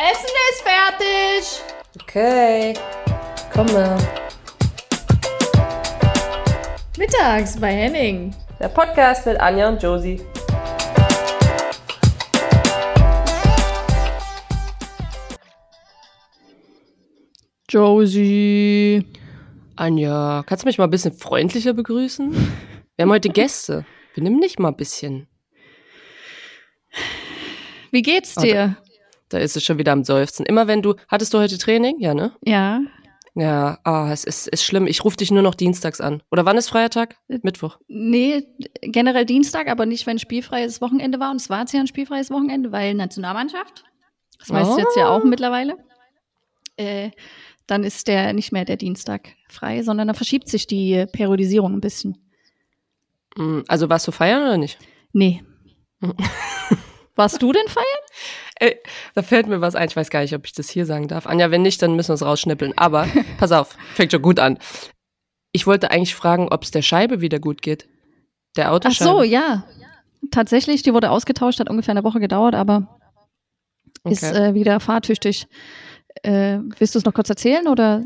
Essen ist fertig. Okay, komme. Mittags bei Henning. Der Podcast mit Anja und Josie. Josie. Anja, kannst du mich mal ein bisschen freundlicher begrüßen? Wir haben heute Gäste. Wir nehmen nicht mal ein bisschen. Wie geht's dir? Da ist es schon wieder am Seufzen. Immer wenn du, hattest du heute Training? Ja, ne? Ja. Ja, ah, es ist, ist schlimm. Ich rufe dich nur noch dienstags an. Oder wann ist Feiertag? Mittwoch. Nee, generell Dienstag, aber nicht, wenn spielfreies Wochenende war. Und es war jetzt ja ein spielfreies Wochenende, weil Nationalmannschaft. Das weißt du jetzt ja auch mittlerweile. Äh, dann ist der nicht mehr der Dienstag frei, sondern dann verschiebt sich die Periodisierung ein bisschen. Mm, Also warst du feiern oder nicht? Nee. Warst du denn feiern? Ey, da fällt mir was ein. Ich weiß gar nicht, ob ich das hier sagen darf. Anja, wenn nicht, dann müssen wir es rausschnippeln. Aber pass auf, fängt schon gut an. Ich wollte eigentlich fragen, ob es der Scheibe wieder gut geht. Der Ach Autoscheibe. so, ja. Tatsächlich, die wurde ausgetauscht, hat ungefähr eine Woche gedauert, aber ist Okay. äh, wieder fahrtüchtig. Äh, willst du es noch kurz erzählen oder?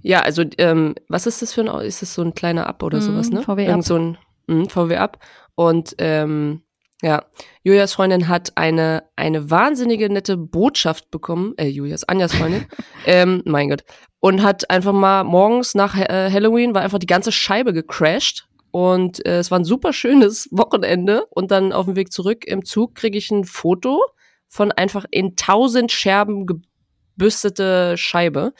Ja, also ähm, was ist das für ein Auto? Ist das so ein kleiner Up oder Mhm, sowas, ne? VW Up. Irgend so ein mh, VW Up. Und ähm, ja, Julias Freundin hat eine eine wahnsinnige nette Botschaft bekommen, äh, Julias, Anjas Freundin, ähm, mein Gott, und hat einfach mal morgens nach äh, Halloween war einfach die ganze Scheibe gecrashed und äh, es war ein super schönes Wochenende und dann auf dem Weg zurück im Zug kriege ich ein Foto von einfach in tausend Scherben gebüstete Scheibe.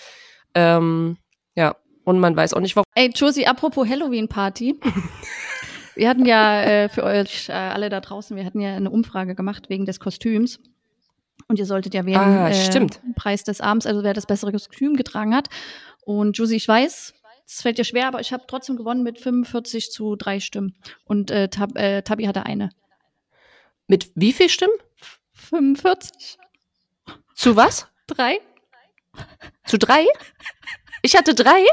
Ähm, ja, und man weiß auch nicht, warum. Ey, Josie, apropos Halloween-Party. wir hatten ja äh, für euch äh, alle da draußen, wir hatten ja eine Umfrage gemacht wegen des Kostüms. Und ihr solltet ja wählen, Ah, äh. Preis des Abends, also wer das bessere Kostüm getragen hat. Und Josie, ich weiß, es fällt dir schwer, aber ich habe trotzdem gewonnen mit 45 zu drei Stimmen. Und äh, Tab, äh, Tabi hatte eine. Mit wie viel Stimmen? 45? Zu was? Drei? Zu drei? Ich hatte drei?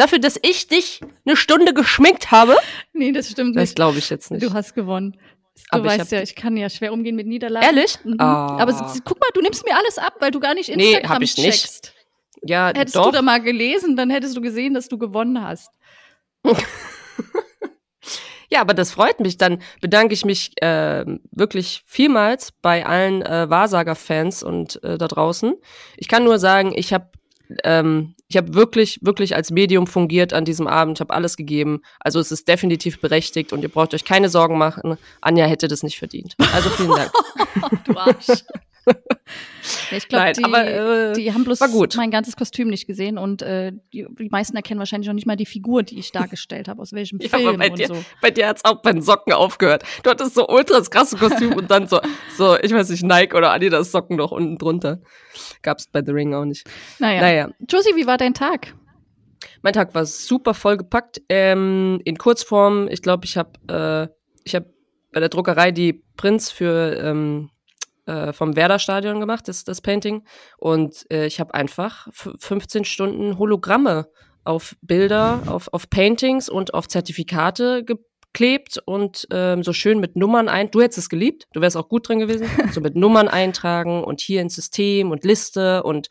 Dafür, dass ich dich eine Stunde geschminkt habe? Nee, das stimmt Das nicht. glaube ich jetzt nicht. Du hast gewonnen. Du Aber ich weißt hab- ja, ich kann ja schwer umgehen mit Niederlagen. Ehrlich? Mhm. Ah. Aber guck mal, du nimmst mir alles ab, weil du gar nicht Nee, Instagram hab ich nicht. checkst. Ja, Hättest doch. du da mal gelesen, dann hättest du gesehen, dass du gewonnen hast. Ja, aber das freut mich. Dann bedanke ich mich äh, wirklich vielmals bei allen äh, Wahrsager-Fans und äh, da draußen. Ich kann nur sagen, ich habe ähm, ich habe wirklich, wirklich als Medium fungiert an diesem Abend. Ich habe alles gegeben. Also es ist definitiv berechtigt und ihr braucht euch keine Sorgen machen. Anja hätte das nicht verdient. Also vielen Dank. Du Arsch. Ich glaube, die, aber, äh, die haben bloß mein ganzes Kostüm nicht gesehen und äh, die, die meisten erkennen wahrscheinlich auch nicht mal die Figur, die ich dargestellt habe, aus welchem Ja, Film aber bei und dir, so. bei dir hat's auch bei den Socken aufgehört. Du hattest so ultra das krasse Kostüm und dann so, so, ich weiß nicht, Nike oder Adidas Socken noch unten drunter. Gab's bei The Ring auch nicht. Naja. Naja, Josie, wie war dein Tag? mein Tag war super vollgepackt. Ähm, in Kurzform, ich glaube, ich habe äh, ich habe bei der Druckerei die Prints für ähm, äh, vom Werder-Stadion gemacht, das, das Painting. Und äh, ich habe einfach f- 15 Stunden Hologramme auf Bilder, auf, auf Paintings und auf Zertifikate geklebt und ähm, so schön mit Nummern ein. Du hättest es geliebt, du wärst auch gut drin gewesen. So mit Nummern eintragen und hier ins System und Liste und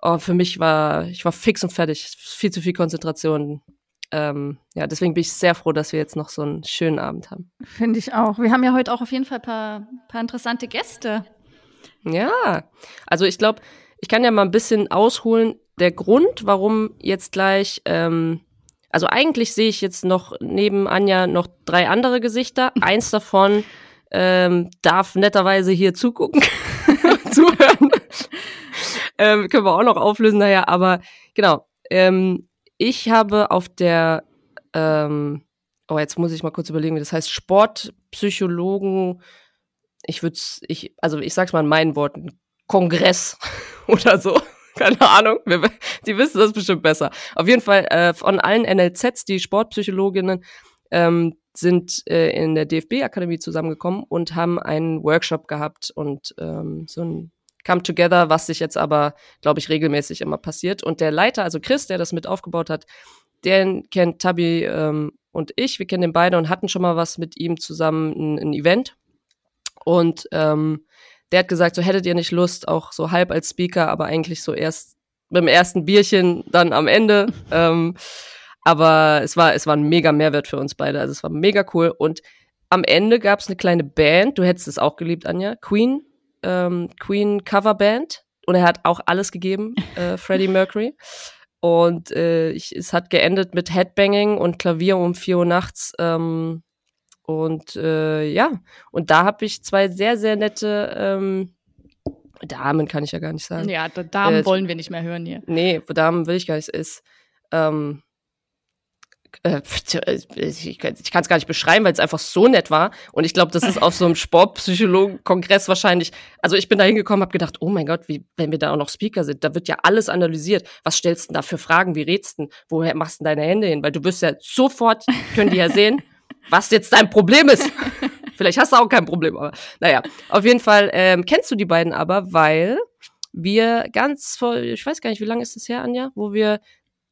oh, für mich war, ich war fix und fertig. Viel zu viel Konzentration. Ähm, ja, deswegen bin ich sehr froh, dass wir jetzt noch so einen schönen Abend haben. Finde ich auch. Wir haben ja heute auch auf jeden Fall ein paar, paar interessante Gäste. Ja, also ich glaube, ich kann ja mal ein bisschen ausholen. Der Grund, warum jetzt gleich, ähm, also eigentlich sehe ich jetzt noch neben Anja noch drei andere Gesichter. Eins davon ähm, darf netterweise hier zugucken, zuhören. ähm, können wir auch noch auflösen, naja, aber genau. Ähm, ich habe auf der, ähm, oh, jetzt muss ich mal kurz überlegen, wie das heißt, Sportpsychologen, ich würde ich, also ich sag's mal in meinen Worten, Kongress oder so. Keine Ahnung. Wir, die wissen das bestimmt besser. Auf jeden Fall äh, von allen NLZs, die Sportpsychologinnen, ähm, sind äh, in der DFB-Akademie zusammengekommen und haben einen Workshop gehabt und ähm, so ein Come Together, was sich jetzt aber, glaube ich, regelmäßig immer passiert. Und der Leiter, also Chris, der das mit aufgebaut hat, den kennt Tabi ähm, und ich. Wir kennen den beide und hatten schon mal was mit ihm zusammen, ein, ein Event. Und ähm, der hat gesagt, so hättet ihr nicht Lust, auch so halb als Speaker, aber eigentlich so erst beim ersten Bierchen dann am Ende. ähm, aber es war, es war ein mega Mehrwert für uns beide. Also es war mega cool. Und am Ende gab es eine kleine Band, du hättest es auch geliebt, Anja, Queen, ähm, Queen Coverband. Und er hat auch alles gegeben, äh, Freddie Mercury. Und äh, ich, es hat geendet mit Headbanging und Klavier um vier Uhr nachts. Ähm, und äh, ja, und da habe ich zwei sehr, sehr nette ähm, Damen, kann ich ja gar nicht sagen. Ja, Damen äh, wollen wir nicht mehr hören hier. Nee, Damen will ich gar nicht. Ist, ähm, äh, ich kann es gar nicht beschreiben, weil es einfach so nett war. Und ich glaube, das ist auf so einem Sportpsychologen-Kongress wahrscheinlich. Also ich bin da hingekommen, habe gedacht, oh mein Gott, wie, wenn wir da auch noch Speaker sind, da wird ja alles analysiert. Was stellst du denn da für Fragen? Wie redst du? Woher machst du deine Hände hin? Weil du wirst ja sofort, können die ja sehen, was jetzt dein Problem ist. Vielleicht hast du auch kein Problem, aber naja, auf jeden Fall ähm, kennst du die beiden aber, weil wir ganz vor, ich weiß gar nicht, wie lange ist das her, Anja, wo wir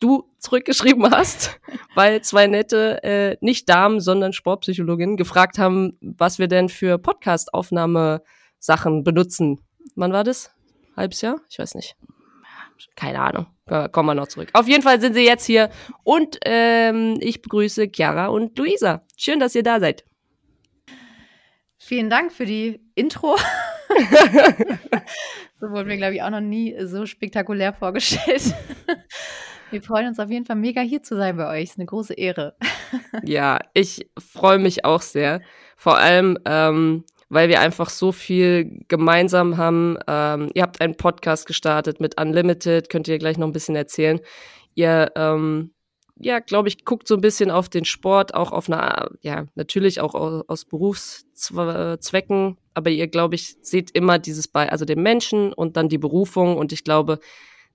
du zurückgeschrieben hast, weil zwei nette, äh, nicht Damen, sondern Sportpsychologinnen gefragt haben, was wir denn für Podcast-Aufnahmesachen benutzen. Wann war das? Halbes Jahr? Ich weiß nicht. Keine Ahnung. Kommen wir noch zurück. Auf jeden Fall sind sie jetzt hier und ähm, ich begrüße Chiara und Luisa. Schön, dass ihr da seid. Vielen Dank für die Intro. so wurden wir, glaube ich, auch noch nie so spektakulär vorgestellt. Wir freuen uns auf jeden Fall mega hier zu sein bei euch. Ist eine große Ehre. ja, ich freue mich auch sehr. Vor allem, ähm, weil wir einfach so viel gemeinsam haben. Ähm, ihr habt einen Podcast gestartet mit Unlimited, könnt ihr gleich noch ein bisschen erzählen. Ihr, ähm, ja, glaube ich, guckt so ein bisschen auf den Sport, auch auf eine, ja, natürlich auch aus Berufszwecken, aber ihr, glaube ich, seht immer dieses bei, also den Menschen und dann die Berufung und ich glaube,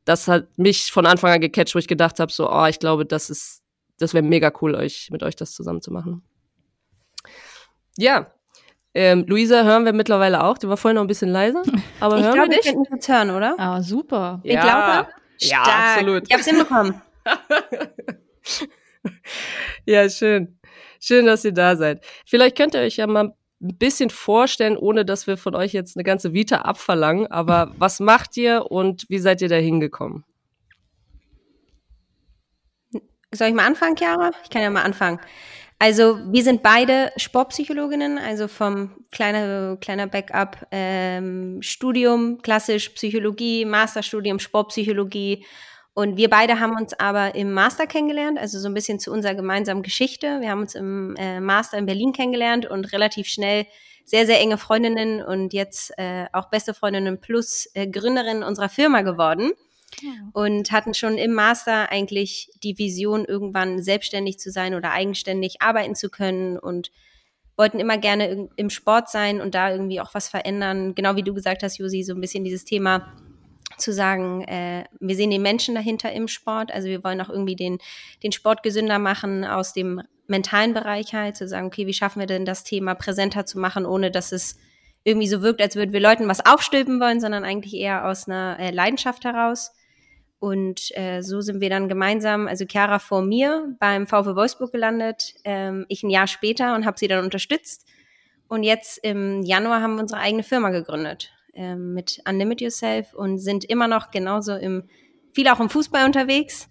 das hat mich von Anfang an gecatcht, wo ich gedacht habe, so, oh, ich glaube, das ist, das wäre mega cool, euch mit euch das zusammen zu machen. Ja, ähm, Luisa hören wir mittlerweile auch. Die war vorhin noch ein bisschen leiser. Aber ich hören glaube, wir dich? könnten uns hören, oder? Ah, super. Ich glaube. Ja, absolut. Ich hab's hinbekommen. ja, schön. Schön, dass ihr da seid. Vielleicht könnt ihr euch ja mal ein bisschen vorstellen, ohne dass wir von euch jetzt eine ganze Vita abverlangen. Aber was macht ihr und wie seid ihr da hingekommen? Soll ich mal anfangen, Chiara? Ich kann ja mal anfangen. Also wir sind beide Sportpsychologinnen, also vom kleiner, kleiner Backup ähm, Studium, klassisch Psychologie, Masterstudium Sportpsychologie und wir beide haben uns aber im Master kennengelernt, also so ein bisschen zu unserer gemeinsamen Geschichte. Wir haben uns im äh, Master in Berlin kennengelernt und relativ schnell sehr, sehr enge Freundinnen und jetzt äh, auch beste Freundinnen plus äh, Gründerin unserer Firma geworden. Ja. Und hatten schon im Master eigentlich die Vision, irgendwann selbstständig zu sein oder eigenständig arbeiten zu können und wollten immer gerne im Sport sein und da irgendwie auch was verändern. Genau wie du gesagt hast, Josi, so ein bisschen dieses Thema zu sagen, äh, wir sehen den Menschen dahinter im Sport. Also wir wollen auch irgendwie den, den Sport gesünder machen aus dem mentalen Bereich halt, zu sagen, okay, wie schaffen wir denn das Thema präsenter zu machen, ohne dass es irgendwie so wirkt, als würden wir Leuten was aufstülpen wollen, sondern eigentlich eher aus einer äh, Leidenschaft heraus. Und äh, so sind wir dann gemeinsam, also Chiara vor mir beim VW Wolfsburg gelandet, ähm, ich ein Jahr später und habe sie dann unterstützt. Und jetzt im Januar haben wir unsere eigene Firma gegründet ähm, mit Unlimit Yourself und sind immer noch genauso im, viel auch im Fußball unterwegs,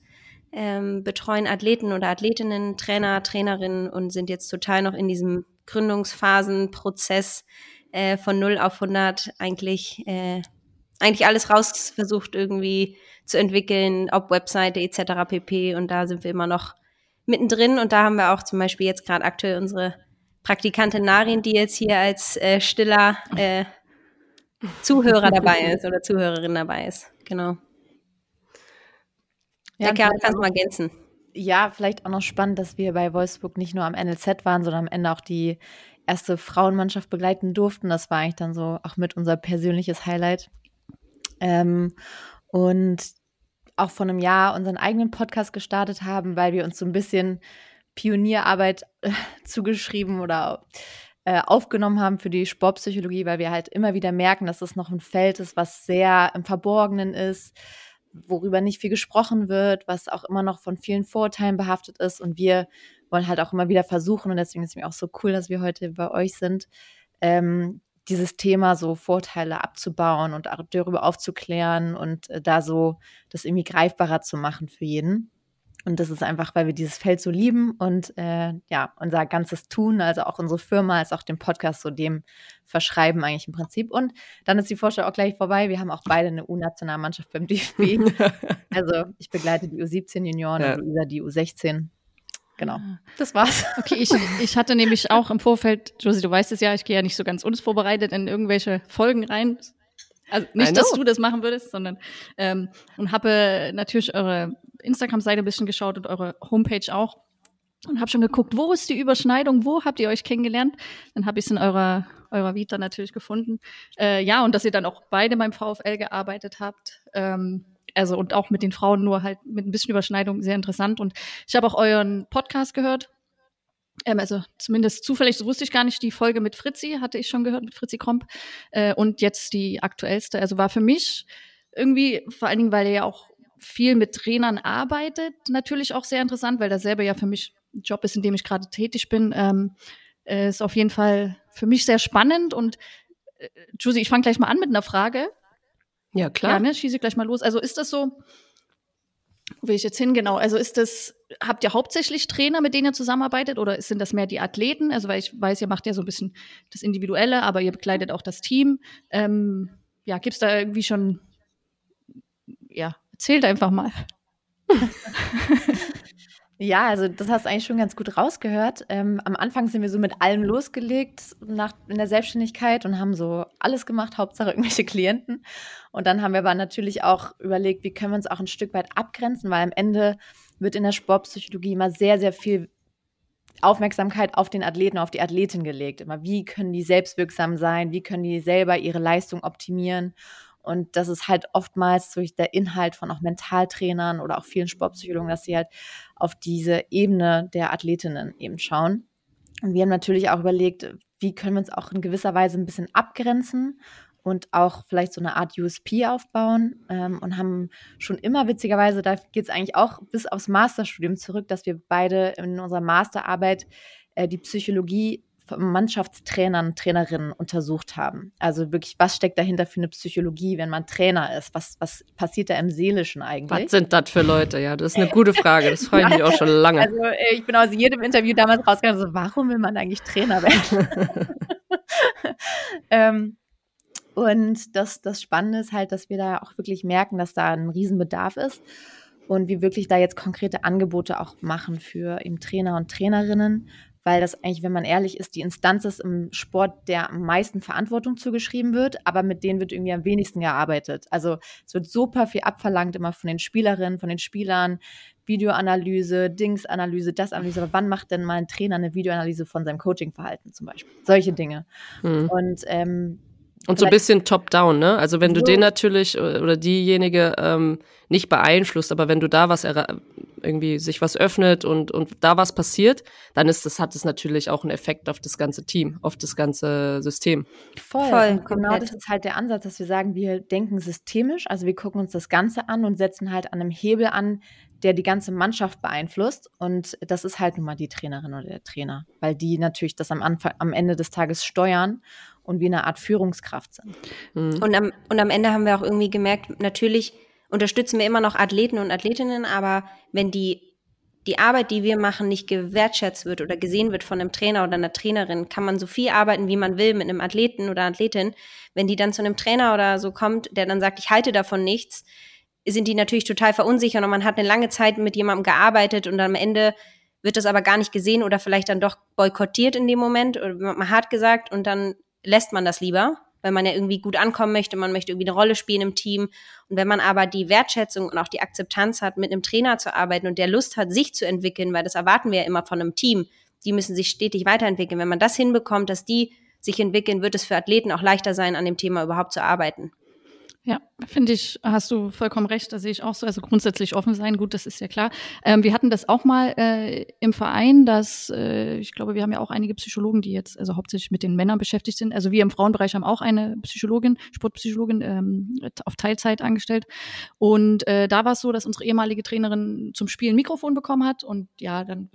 ähm, betreuen Athleten oder Athletinnen, Trainer, Trainerinnen und sind jetzt total noch in diesem Gründungsphasenprozess äh, von 0 auf 100 eigentlich, äh, eigentlich alles raus versucht irgendwie zu entwickeln, ob Webseite etc. pp. Und da sind wir immer noch mittendrin und da haben wir auch zum Beispiel jetzt gerade aktuell unsere Praktikantin Narin, die jetzt hier als äh, stiller äh, Zuhörer dabei ist oder Zuhörerin dabei ist. Genau. Ja, ja kannst du mal ergänzen. Ja, vielleicht auch noch spannend, dass wir bei Wolfsburg nicht nur am NLZ waren, sondern am Ende auch die erste Frauenmannschaft begleiten durften. Das war eigentlich dann so auch mit unser persönliches Highlight. Ähm, und auch vor einem Jahr unseren eigenen Podcast gestartet haben, weil wir uns so ein bisschen Pionierarbeit äh, zugeschrieben oder äh, aufgenommen haben für die Sportpsychologie, weil wir halt immer wieder merken, dass es noch ein Feld ist, was sehr im Verborgenen ist, worüber nicht viel gesprochen wird, was auch immer noch von vielen Vorurteilen behaftet ist. Und wir wollen halt auch immer wieder versuchen, und deswegen ist es mir auch so cool, dass wir heute bei euch sind, ähm, dieses Thema so Vorteile abzubauen und darüber aufzuklären und äh, da so das irgendwie greifbarer zu machen für jeden. Und das ist einfach, weil wir dieses Feld so lieben und äh, ja, unser ganzes Tun, also auch unsere Firma, als auch den Podcast so dem verschreiben eigentlich im Prinzip. Und dann ist die Vorstellung auch gleich vorbei. Wir haben auch beide eine U-Nationalmannschaft beim DFB. also ich begleite die U17-Junioren ja. und Luisa die U16. Genau. Das war's. Okay, ich, ich hatte nämlich auch im Vorfeld, Josie, du weißt es ja, ich gehe ja nicht so ganz unvorbereitet in irgendwelche Folgen rein. Also nicht, dass du das machen würdest, sondern ähm, und habe natürlich eure Instagram-Seite ein bisschen geschaut und eure Homepage auch und habe schon geguckt, wo ist die Überschneidung, wo habt ihr euch kennengelernt? Dann habe ich es in eurer eurer Vita natürlich gefunden. Äh, ja, und dass ihr dann auch beide beim VfL gearbeitet habt. Ähm, also und auch mit den Frauen nur halt mit ein bisschen Überschneidung sehr interessant. Und ich habe auch euren Podcast gehört. Ähm, also zumindest zufällig, so wusste ich gar nicht, die Folge mit Fritzi hatte ich schon gehört, mit Fritzi Kromp. Äh, und jetzt die aktuellste. Also war für mich irgendwie, vor allen Dingen, weil ihr ja auch viel mit Trainern arbeitet, natürlich auch sehr interessant, weil das selber ja für mich ein Job ist, in dem ich gerade tätig bin. Ähm, äh, ist auf jeden Fall für mich sehr spannend. Und äh, Josie, ich fange gleich mal an mit einer Frage. Ja, klar. Ja, ne, schieße gleich mal los. Also ist das so, wo will ich jetzt hin genau? Also ist das, habt ihr hauptsächlich Trainer, mit denen ihr zusammenarbeitet oder sind das mehr die Athleten? Also weil ich weiß, ihr macht ja so ein bisschen das Individuelle, aber ihr begleitet auch das Team. Ähm, ja, gibt's da irgendwie schon, ja, erzählt einfach mal. Ja, also das hast du eigentlich schon ganz gut rausgehört. Ähm, am Anfang sind wir so mit allem losgelegt nach, in der Selbstständigkeit und haben so alles gemacht, Hauptsache irgendwelche Klienten. Und dann haben wir aber natürlich auch überlegt, wie können wir uns auch ein Stück weit abgrenzen, weil am Ende wird in der Sportpsychologie immer sehr, sehr viel Aufmerksamkeit auf den Athleten, auf die Athletin gelegt. Immer, wie können die selbstwirksam sein? Wie können die selber ihre Leistung optimieren? Und das ist halt oftmals durch der Inhalt von auch Mentaltrainern oder auch vielen Sportpsychologen, dass sie halt auf diese Ebene der Athletinnen eben schauen. Und wir haben natürlich auch überlegt, wie können wir uns auch in gewisser Weise ein bisschen abgrenzen und auch vielleicht so eine Art USP aufbauen ähm, und haben schon immer witzigerweise, da geht es eigentlich auch bis aufs Masterstudium zurück, dass wir beide in unserer Masterarbeit äh, die Psychologie Mannschaftstrainern, Trainerinnen untersucht haben. Also wirklich, was steckt dahinter für eine Psychologie, wenn man Trainer ist? Was, was passiert da im Seelischen eigentlich? Was sind das für Leute? Ja, das ist eine gute Frage. Das freue ich mich auch schon lange. Also äh, ich bin aus jedem Interview damals rausgegangen, so, warum will man eigentlich Trainer werden? ähm, und das, das Spannende ist halt, dass wir da auch wirklich merken, dass da ein Riesenbedarf ist und wir wirklich da jetzt konkrete Angebote auch machen für eben Trainer und Trainerinnen, weil das eigentlich, wenn man ehrlich ist, die Instanz ist im Sport, der am meisten Verantwortung zugeschrieben wird, aber mit denen wird irgendwie am wenigsten gearbeitet. Also es wird super viel abverlangt immer von den Spielerinnen, von den Spielern, Videoanalyse, Dingsanalyse, das Analyse. Aber wann macht denn mal ein Trainer eine Videoanalyse von seinem Coachingverhalten zum Beispiel? Solche Dinge. Hm. Und ähm, und so ein bisschen top-down, ne? Also wenn du so. den natürlich oder diejenige ähm, nicht beeinflusst, aber wenn du da was irgendwie sich was öffnet und, und da was passiert, dann ist das, hat es natürlich auch einen Effekt auf das ganze Team, auf das ganze System. Voll. Voll genau das ist halt der Ansatz, dass wir sagen, wir denken systemisch, also wir gucken uns das Ganze an und setzen halt an einem Hebel an, der die ganze Mannschaft beeinflusst. Und das ist halt nun mal die Trainerin oder der Trainer, weil die natürlich das am, Anfang, am Ende des Tages steuern und wie eine Art Führungskraft sind. Mhm. Und, am, und am Ende haben wir auch irgendwie gemerkt, natürlich unterstützen wir immer noch Athleten und Athletinnen, aber wenn die die Arbeit, die wir machen, nicht gewertschätzt wird oder gesehen wird von einem Trainer oder einer Trainerin, kann man so viel arbeiten, wie man will mit einem Athleten oder Athletin. Wenn die dann zu einem Trainer oder so kommt, der dann sagt, ich halte davon nichts, sind die natürlich total verunsichert und man hat eine lange Zeit mit jemandem gearbeitet und am Ende wird das aber gar nicht gesehen oder vielleicht dann doch boykottiert in dem Moment oder man hat gesagt und dann lässt man das lieber, weil man ja irgendwie gut ankommen möchte, man möchte irgendwie eine Rolle spielen im Team. Und wenn man aber die Wertschätzung und auch die Akzeptanz hat, mit einem Trainer zu arbeiten und der Lust hat, sich zu entwickeln, weil das erwarten wir ja immer von einem Team, die müssen sich stetig weiterentwickeln. Wenn man das hinbekommt, dass die sich entwickeln, wird es für Athleten auch leichter sein, an dem Thema überhaupt zu arbeiten. Ja, finde ich, hast du vollkommen recht, da sehe ich auch so. Also grundsätzlich offen sein, gut, das ist ja klar. Ähm, wir hatten das auch mal äh, im Verein, dass äh, ich glaube, wir haben ja auch einige Psychologen, die jetzt also hauptsächlich mit den Männern beschäftigt sind. Also wir im Frauenbereich haben auch eine Psychologin, Sportpsychologin ähm, auf Teilzeit angestellt. Und äh, da war es so, dass unsere ehemalige Trainerin zum Spielen ein Mikrofon bekommen hat und ja, dann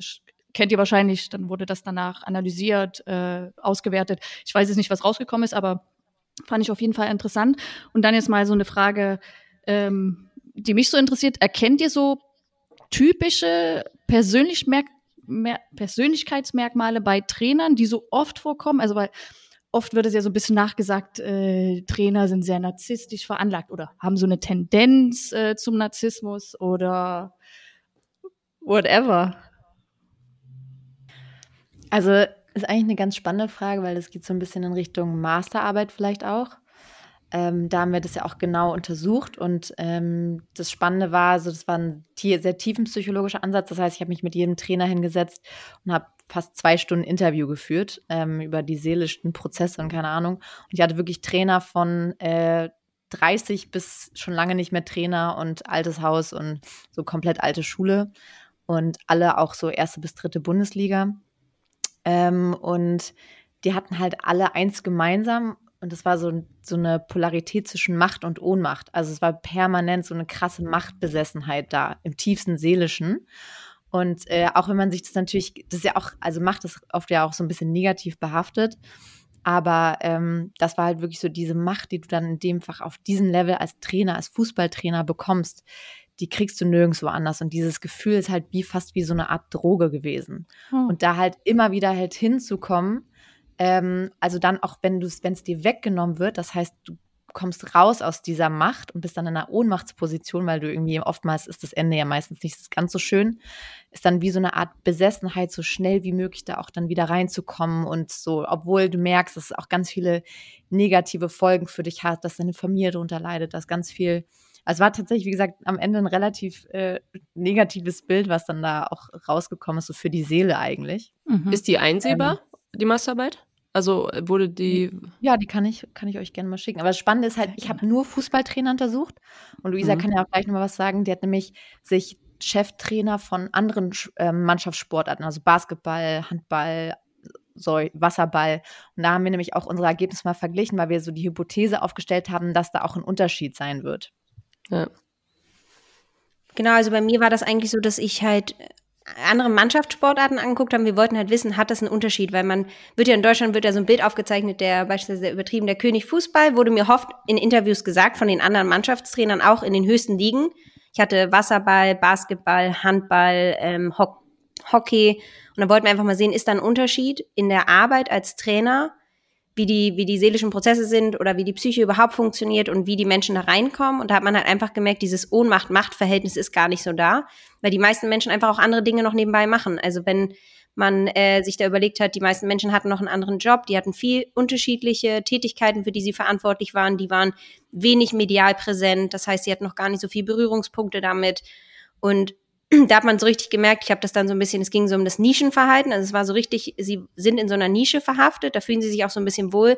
kennt ihr wahrscheinlich, dann wurde das danach analysiert, äh, ausgewertet. Ich weiß jetzt nicht, was rausgekommen ist, aber fand ich auf jeden Fall interessant. Und dann jetzt mal so eine Frage, ähm, die mich so interessiert. Erkennt ihr so typische Persönlich Persönlichkeitsmerkmale bei Trainern, die so oft vorkommen? Also weil oft wird es ja so ein bisschen nachgesagt, äh, Trainer sind sehr narzisstisch veranlagt oder haben so eine Tendenz äh, zum Narzissmus oder whatever. Also ist eigentlich eine ganz spannende Frage, weil es geht so ein bisschen in Richtung Masterarbeit vielleicht auch. Ähm, da haben wir das ja auch genau untersucht und ähm, das Spannende war, also das war ein sehr tiefenpsychologischer Ansatz. Das heißt, ich habe mich mit jedem Trainer hingesetzt und habe fast zwei Stunden Interview geführt ähm, über die seelischen Prozesse und keine Ahnung. Und ich hatte wirklich Trainer von äh, 30 bis schon lange nicht mehr Trainer und altes Haus und so komplett alte Schule und alle auch so erste bis dritte Bundesliga. Ähm, und die hatten halt alle eins gemeinsam und das war so, so eine Polarität zwischen Macht und Ohnmacht. Also es war permanent so eine krasse Machtbesessenheit da, im tiefsten Seelischen. Und äh, auch wenn man sich das natürlich, das ist ja auch, also Macht ist oft ja auch so ein bisschen negativ behaftet. Aber ähm, das war halt wirklich so diese Macht, die du dann in dem Fach auf diesem Level als Trainer, als Fußballtrainer bekommst, die kriegst du nirgendwo anders. Und dieses Gefühl ist halt wie fast wie so eine Art Droge gewesen. Hm. Und da halt immer wieder halt hinzukommen, ähm, also dann auch, wenn du wenn es dir weggenommen wird, das heißt, du kommst raus aus dieser Macht und bist dann in einer Ohnmachtsposition, weil du irgendwie oftmals ist das Ende ja meistens nicht ganz so schön, ist dann wie so eine Art Besessenheit, so schnell wie möglich da auch dann wieder reinzukommen und so, obwohl du merkst, dass es auch ganz viele negative Folgen für dich hat, dass deine Familie darunter leidet, dass ganz viel also es war tatsächlich, wie gesagt, am Ende ein relativ äh, negatives Bild, was dann da auch rausgekommen ist, so für die Seele eigentlich. Mhm. Ist die einsehbar, ähm, die Masterarbeit? Also äh, wurde die. Ja, die kann ich, kann ich euch gerne mal schicken. Aber das Spannende ist halt, ich habe nur Fußballtrainer untersucht. Und Luisa mhm. kann ja auch gleich nochmal was sagen. Die hat nämlich sich Cheftrainer von anderen äh, Mannschaftssportarten, also Basketball, Handball, so, Wasserball. Und da haben wir nämlich auch unsere Ergebnisse mal verglichen, weil wir so die Hypothese aufgestellt haben, dass da auch ein Unterschied sein wird. Ja. Genau, also bei mir war das eigentlich so, dass ich halt andere Mannschaftssportarten angeguckt haben. Wir wollten halt wissen, hat das einen Unterschied? Weil man wird ja in Deutschland wird ja so ein Bild aufgezeichnet, der beispielsweise übertrieben der König Fußball, wurde mir oft in Interviews gesagt von den anderen Mannschaftstrainern, auch in den höchsten Ligen. Ich hatte Wasserball, Basketball, Handball, ähm, Ho Hockey. Und dann wollten wir einfach mal sehen, ist da ein Unterschied in der Arbeit als Trainer wie die, wie die seelischen Prozesse sind oder wie die Psyche überhaupt funktioniert und wie die Menschen da reinkommen. Und da hat man halt einfach gemerkt, dieses Ohnmacht-Macht-Verhältnis ist gar nicht so da, weil die meisten Menschen einfach auch andere Dinge noch nebenbei machen. Also wenn man äh, sich da überlegt hat, die meisten Menschen hatten noch einen anderen Job, die hatten viel unterschiedliche Tätigkeiten, für die sie verantwortlich waren, die waren wenig medial präsent, das heißt, sie hatten noch gar nicht so viel Berührungspunkte damit. Und da hat man so richtig gemerkt, ich habe das dann so ein bisschen, es ging so um das Nischenverhalten, also es war so richtig, sie sind in so einer Nische verhaftet, da fühlen sie sich auch so ein bisschen wohl,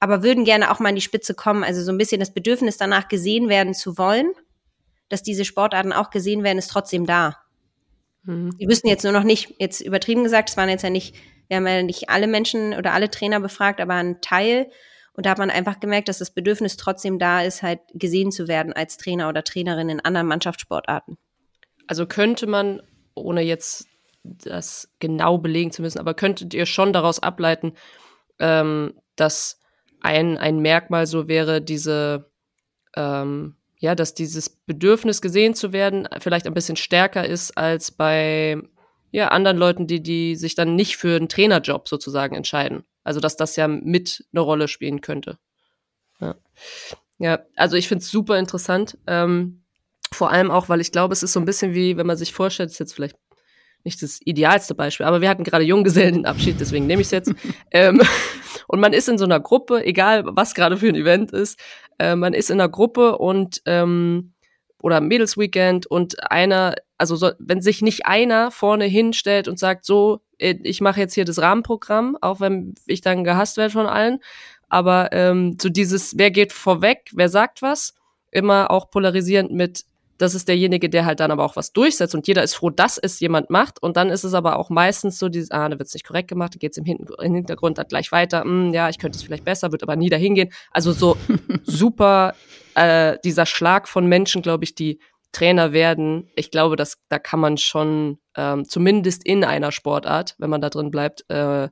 aber würden gerne auch mal in die Spitze kommen, also so ein bisschen das Bedürfnis danach gesehen werden zu wollen, dass diese Sportarten auch gesehen werden, ist trotzdem da. Mhm. Die wissen jetzt nur noch nicht, jetzt übertrieben gesagt, es waren jetzt ja nicht, wir haben ja nicht alle Menschen oder alle Trainer befragt, aber ein Teil. Und da hat man einfach gemerkt, dass das Bedürfnis trotzdem da ist, halt gesehen zu werden als Trainer oder Trainerin in anderen Mannschaftssportarten. Also könnte man, ohne jetzt das genau belegen zu müssen, aber könntet ihr schon daraus ableiten, ähm, dass ein, ein Merkmal so wäre, diese, ähm, ja, dass dieses Bedürfnis gesehen zu werden vielleicht ein bisschen stärker ist als bei ja, anderen Leuten, die, die sich dann nicht für einen Trainerjob sozusagen entscheiden. Also dass das ja mit eine Rolle spielen könnte. Ja, ja also ich finde es super interessant. Ähm, vor allem auch, weil ich glaube, es ist so ein bisschen wie, wenn man sich vorstellt, ist jetzt vielleicht nicht das idealste Beispiel, aber wir hatten gerade Junggesellenabschied, deswegen nehme ich es jetzt. ähm, und man ist in so einer Gruppe, egal was gerade für ein Event ist, äh, man ist in einer Gruppe und ähm, oder Mädelsweekend und einer, also so, wenn sich nicht einer vorne hinstellt und sagt, so, äh, ich mache jetzt hier das Rahmenprogramm, auch wenn ich dann gehasst werde von allen, aber ähm, so dieses, wer geht vorweg, wer sagt was, immer auch polarisierend mit das ist derjenige, der halt dann aber auch was durchsetzt und jeder ist froh, dass es jemand macht und dann ist es aber auch meistens so dieses, ah, da wird es nicht korrekt gemacht, da geht es im, im, Hintergrund dann gleich weiter, hm, ja, ich könnte es vielleicht besser, wird aber nie dahin gehen. Also so super äh, dieser Schlag von Menschen, glaube ich, die Trainer werden, ich glaube, dass da kann man schon ähm, zumindest in einer Sportart, wenn man da drin bleibt, äh,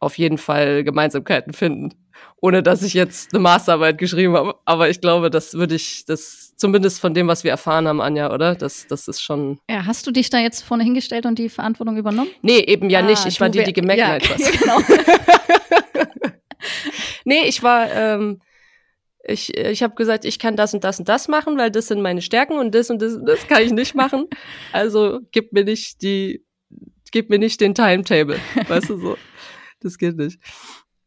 auf jeden Fall Gemeinsamkeiten finden. Ohne dass ich jetzt eine Masterarbeit geschrieben habe. Aber ich glaube, das würde ich, das zumindest von dem, was wir erfahren haben, Anja, oder? Das, das ist schon. Ja, hast du dich da jetzt vorne hingestellt und die Verantwortung übernommen? Nee, eben ja ah, nicht. Ich war die, die gemeckert ja, hat. Genau. nee, ich war, ähm, ich, ich habe gesagt, ich kann das und das und das machen, weil das sind meine Stärken und das und das und das kann ich nicht machen. Also gib mir nicht die, gib mir nicht den Timetable, weißt du so. Das geht nicht.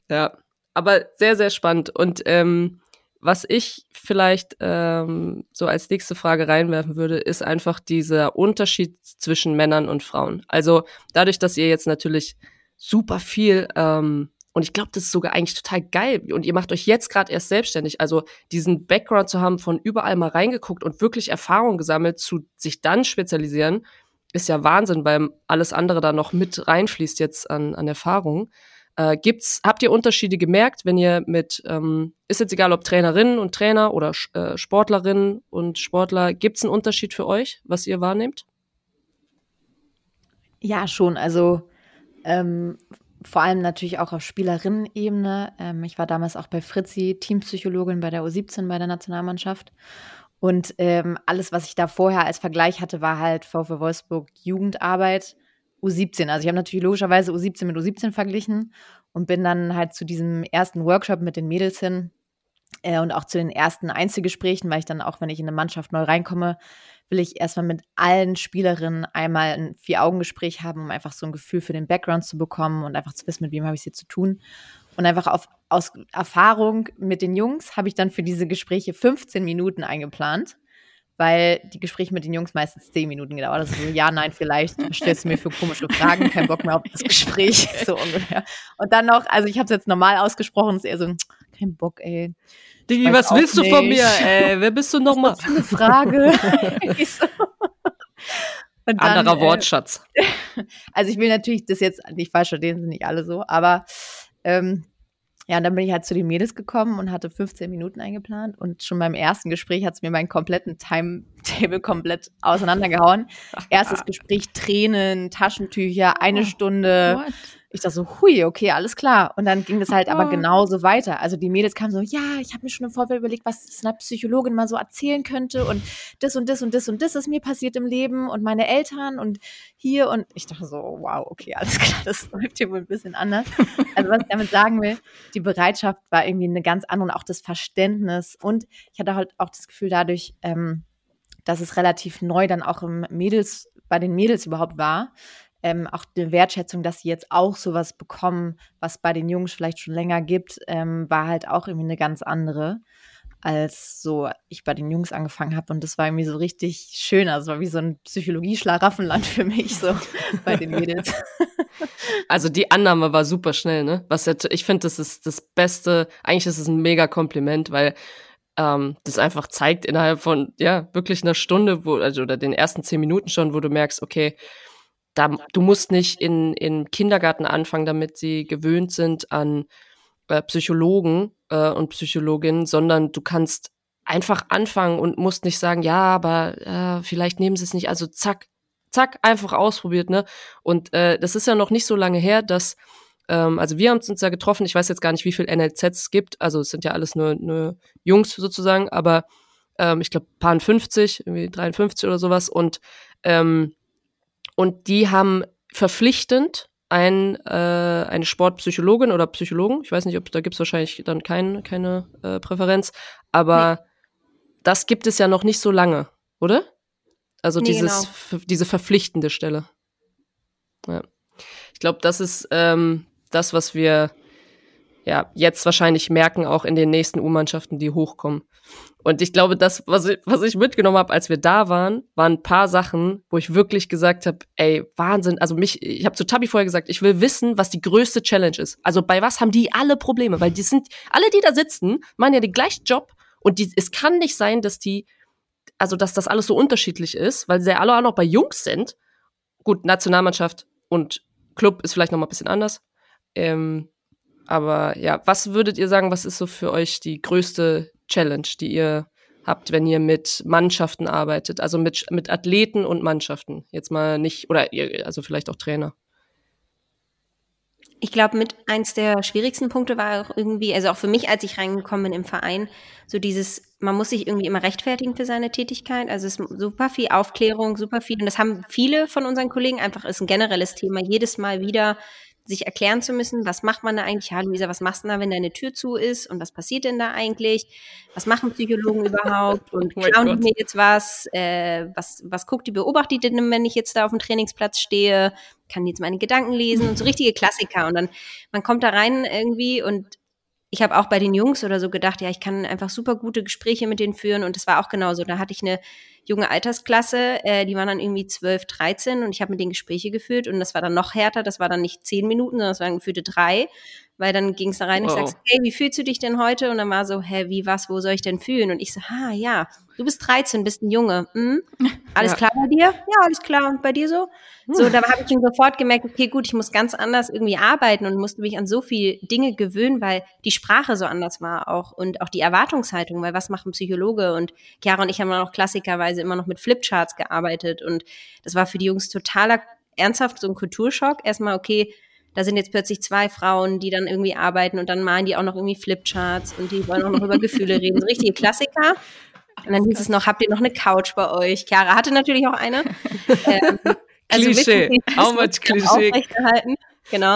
Ja, aber sehr, sehr spannend. Und ähm, was ich vielleicht ähm, so als nächste Frage reinwerfen würde, ist einfach dieser Unterschied zwischen Männern und Frauen. Also dadurch, dass ihr jetzt natürlich super viel ähm, und ich glaube, das ist sogar eigentlich total geil. Und ihr macht euch jetzt gerade erst selbstständig. Also diesen Background zu haben, von überall mal reingeguckt und wirklich Erfahrung gesammelt, zu sich dann spezialisieren, ist ja Wahnsinn, weil alles andere da noch mit reinfließt jetzt an, an Erfahrung. Äh, gibt's, habt ihr Unterschiede gemerkt, wenn ihr mit, ähm, ist jetzt egal ob Trainerinnen und Trainer oder äh, Sportlerinnen und Sportler, gibt's einen Unterschied für euch, was ihr wahrnehmt? Ja, schon. Also ähm, vor allem natürlich auch auf Spielerinnen-Ebene. Ähm, ich war damals auch bei Fritzi, Teampsychologin bei der U17 bei der Nationalmannschaft. Und ähm, alles, was ich da vorher als Vergleich hatte, war halt VfW Wolfsburg Jugendarbeit U17. Also ich habe natürlich logischerweise U17 mit U17 verglichen und bin dann halt zu diesem ersten Workshop mit den Mädels hin äh, und auch zu den ersten Einzelgesprächen, weil ich dann auch, wenn ich in eine Mannschaft neu reinkomme, will ich erstmal mit allen Spielerinnen einmal ein Vier-Augen-Gespräch haben, um einfach so ein Gefühl für den Background zu bekommen und einfach zu wissen, mit wem habe ich es hier zu tun. Und einfach auf, aus Erfahrung mit den Jungs habe ich dann für diese Gespräche 15 Minuten eingeplant, weil die Gespräche mit den Jungs meistens 10 Minuten gedauert. Also so, ja, nein, vielleicht stellst du mir für komische Fragen, kein Bock mehr auf das Gespräch, so ungefähr. Und dann noch, also ich habe es jetzt normal ausgesprochen, ist eher so, kein Bock, ey. Digi, was willst nicht. du von mir? Ey, wer bist du nochmal? Was für eine Frage. dann, Anderer äh, Wortschatz. Äh, also ich will natürlich das jetzt nicht falsch verstehen, sind nicht alle so, aber ähm, ja, und dann bin ich halt zu den Mädels gekommen und hatte 15 Minuten eingeplant und schon beim ersten Gespräch hat es mir meinen kompletten Timetable komplett auseinandergehauen. Erstes Gespräch, Tränen, Taschentücher, eine oh, Stunde. What? Ich dachte so, hui, okay, alles klar. Und dann ging das halt aber genauso weiter. Also die Mädels kamen so, ja, ich habe mir schon im Vorfeld überlegt, was es einer Psychologin mal so erzählen könnte und das und das und das und das ist mir passiert im Leben und meine Eltern und hier und ich dachte so, wow, okay, alles klar, das läuft hier wohl ein bisschen anders. Also was ich damit sagen will, die Bereitschaft war irgendwie eine ganz andere und auch das Verständnis und ich hatte halt auch das Gefühl dadurch, ähm, dass es relativ neu dann auch im Mädels, bei den Mädels überhaupt war, ähm, auch eine Wertschätzung, dass sie jetzt auch sowas bekommen, was bei den Jungs vielleicht schon länger gibt, ähm, war halt auch irgendwie eine ganz andere, als so ich bei den Jungs angefangen habe. Und das war irgendwie so richtig schön. Also war wie so ein Psychologie-Schlaraffenland für mich, so bei den Mädels. Also die Annahme war super schnell, ne? Was ich finde, das ist das Beste, eigentlich ist es ein mega Kompliment, weil ähm, das einfach zeigt innerhalb von, ja, wirklich einer Stunde, wo, also oder den ersten zehn Minuten schon, wo du merkst, okay, da, du musst nicht in, in Kindergarten anfangen, damit sie gewöhnt sind an äh, Psychologen äh, und Psychologinnen, sondern du kannst einfach anfangen und musst nicht sagen, ja, aber äh, vielleicht nehmen sie es nicht. Also zack, zack, einfach ausprobiert, ne? Und äh, das ist ja noch nicht so lange her, dass ähm, also wir haben uns ja getroffen, ich weiß jetzt gar nicht, wie viel NLZs es gibt, also es sind ja alles nur, nur Jungs sozusagen, aber ähm, ich glaube, paar 50, irgendwie 53 oder sowas und ähm, und die haben verpflichtend ein, äh, eine Sportpsychologin oder Psychologen, ich weiß nicht, ob da gibt es wahrscheinlich dann kein, keine äh, Präferenz, aber nee. das gibt es ja noch nicht so lange, oder? Also nee, dieses, genau. diese verpflichtende Stelle. Ja. Ich glaube, das ist ähm, das, was wir ja jetzt wahrscheinlich merken, auch in den nächsten U-Mannschaften, die hochkommen. Und ich glaube, das, was ich, was ich mitgenommen habe, als wir da waren, waren ein paar Sachen, wo ich wirklich gesagt habe, ey, Wahnsinn. Also mich, ich habe zu Tabi vorher gesagt, ich will wissen, was die größte Challenge ist. Also bei was haben die alle Probleme? Weil die sind, alle, die da sitzen, machen ja den gleichen Job. Und die, es kann nicht sein, dass die, also dass das alles so unterschiedlich ist, weil sie alle auch noch bei Jungs sind. Gut, Nationalmannschaft und Club ist vielleicht noch mal ein bisschen anders. Ähm, aber ja, was würdet ihr sagen, was ist so für euch die größte Challenge, die ihr habt, wenn ihr mit Mannschaften arbeitet, also mit, mit Athleten und Mannschaften. Jetzt mal nicht, oder ihr, also vielleicht auch Trainer. Ich glaube, mit eins der schwierigsten Punkte war auch irgendwie, also auch für mich, als ich reingekommen bin im Verein, so dieses, man muss sich irgendwie immer rechtfertigen für seine Tätigkeit. Also es ist super viel Aufklärung, super viel. Und das haben viele von unseren Kollegen einfach, ist ein generelles Thema, jedes Mal wieder sich erklären zu müssen, was macht man da eigentlich? Ja, Luisa, was machst du da, wenn deine Tür zu ist? Und was passiert denn da eigentlich? Was machen Psychologen überhaupt? Und oh klauen die mir jetzt was? Äh, was? Was guckt die, beobachtet die denn, wenn ich jetzt da auf dem Trainingsplatz stehe? Kann die jetzt meine Gedanken lesen? Und so richtige Klassiker. Und dann, man kommt da rein irgendwie und ich habe auch bei den Jungs oder so gedacht, ja, ich kann einfach super gute Gespräche mit denen führen und es war auch genauso. Da hatte ich eine junge Altersklasse, äh, die waren dann irgendwie 12, 13 und ich habe mit denen Gespräche geführt und das war dann noch härter, das war dann nicht zehn Minuten, sondern das waren gefühlte drei, weil dann ging es da rein, wow. ich sag, hey, wie fühlst du dich denn heute? Und dann war so, hä, wie, was, wo soll ich denn fühlen? Und ich so, ah, ja, du bist 13, bist ein Junge, hm? alles ja. klar bei dir? Ja, alles klar und bei dir so? So, da habe ich schon sofort gemerkt, okay, gut, ich muss ganz anders irgendwie arbeiten und musste mich an so viele Dinge gewöhnen, weil die Sprache so anders war auch und auch die Erwartungshaltung, weil was macht ein Psychologe? Und Chiara und ich haben dann auch klassikerweise immer noch mit Flipcharts gearbeitet und das war für die Jungs totaler ernsthaft so ein Kulturschock. Erstmal, okay, da sind jetzt plötzlich zwei Frauen, die dann irgendwie arbeiten und dann malen die auch noch irgendwie Flipcharts und die wollen auch noch über Gefühle reden. So richtige Klassiker. Und dann hieß es noch, habt ihr noch eine Couch bei euch? Chiara hatte natürlich auch eine. ähm, also Klischee. How much Klischee. Genau.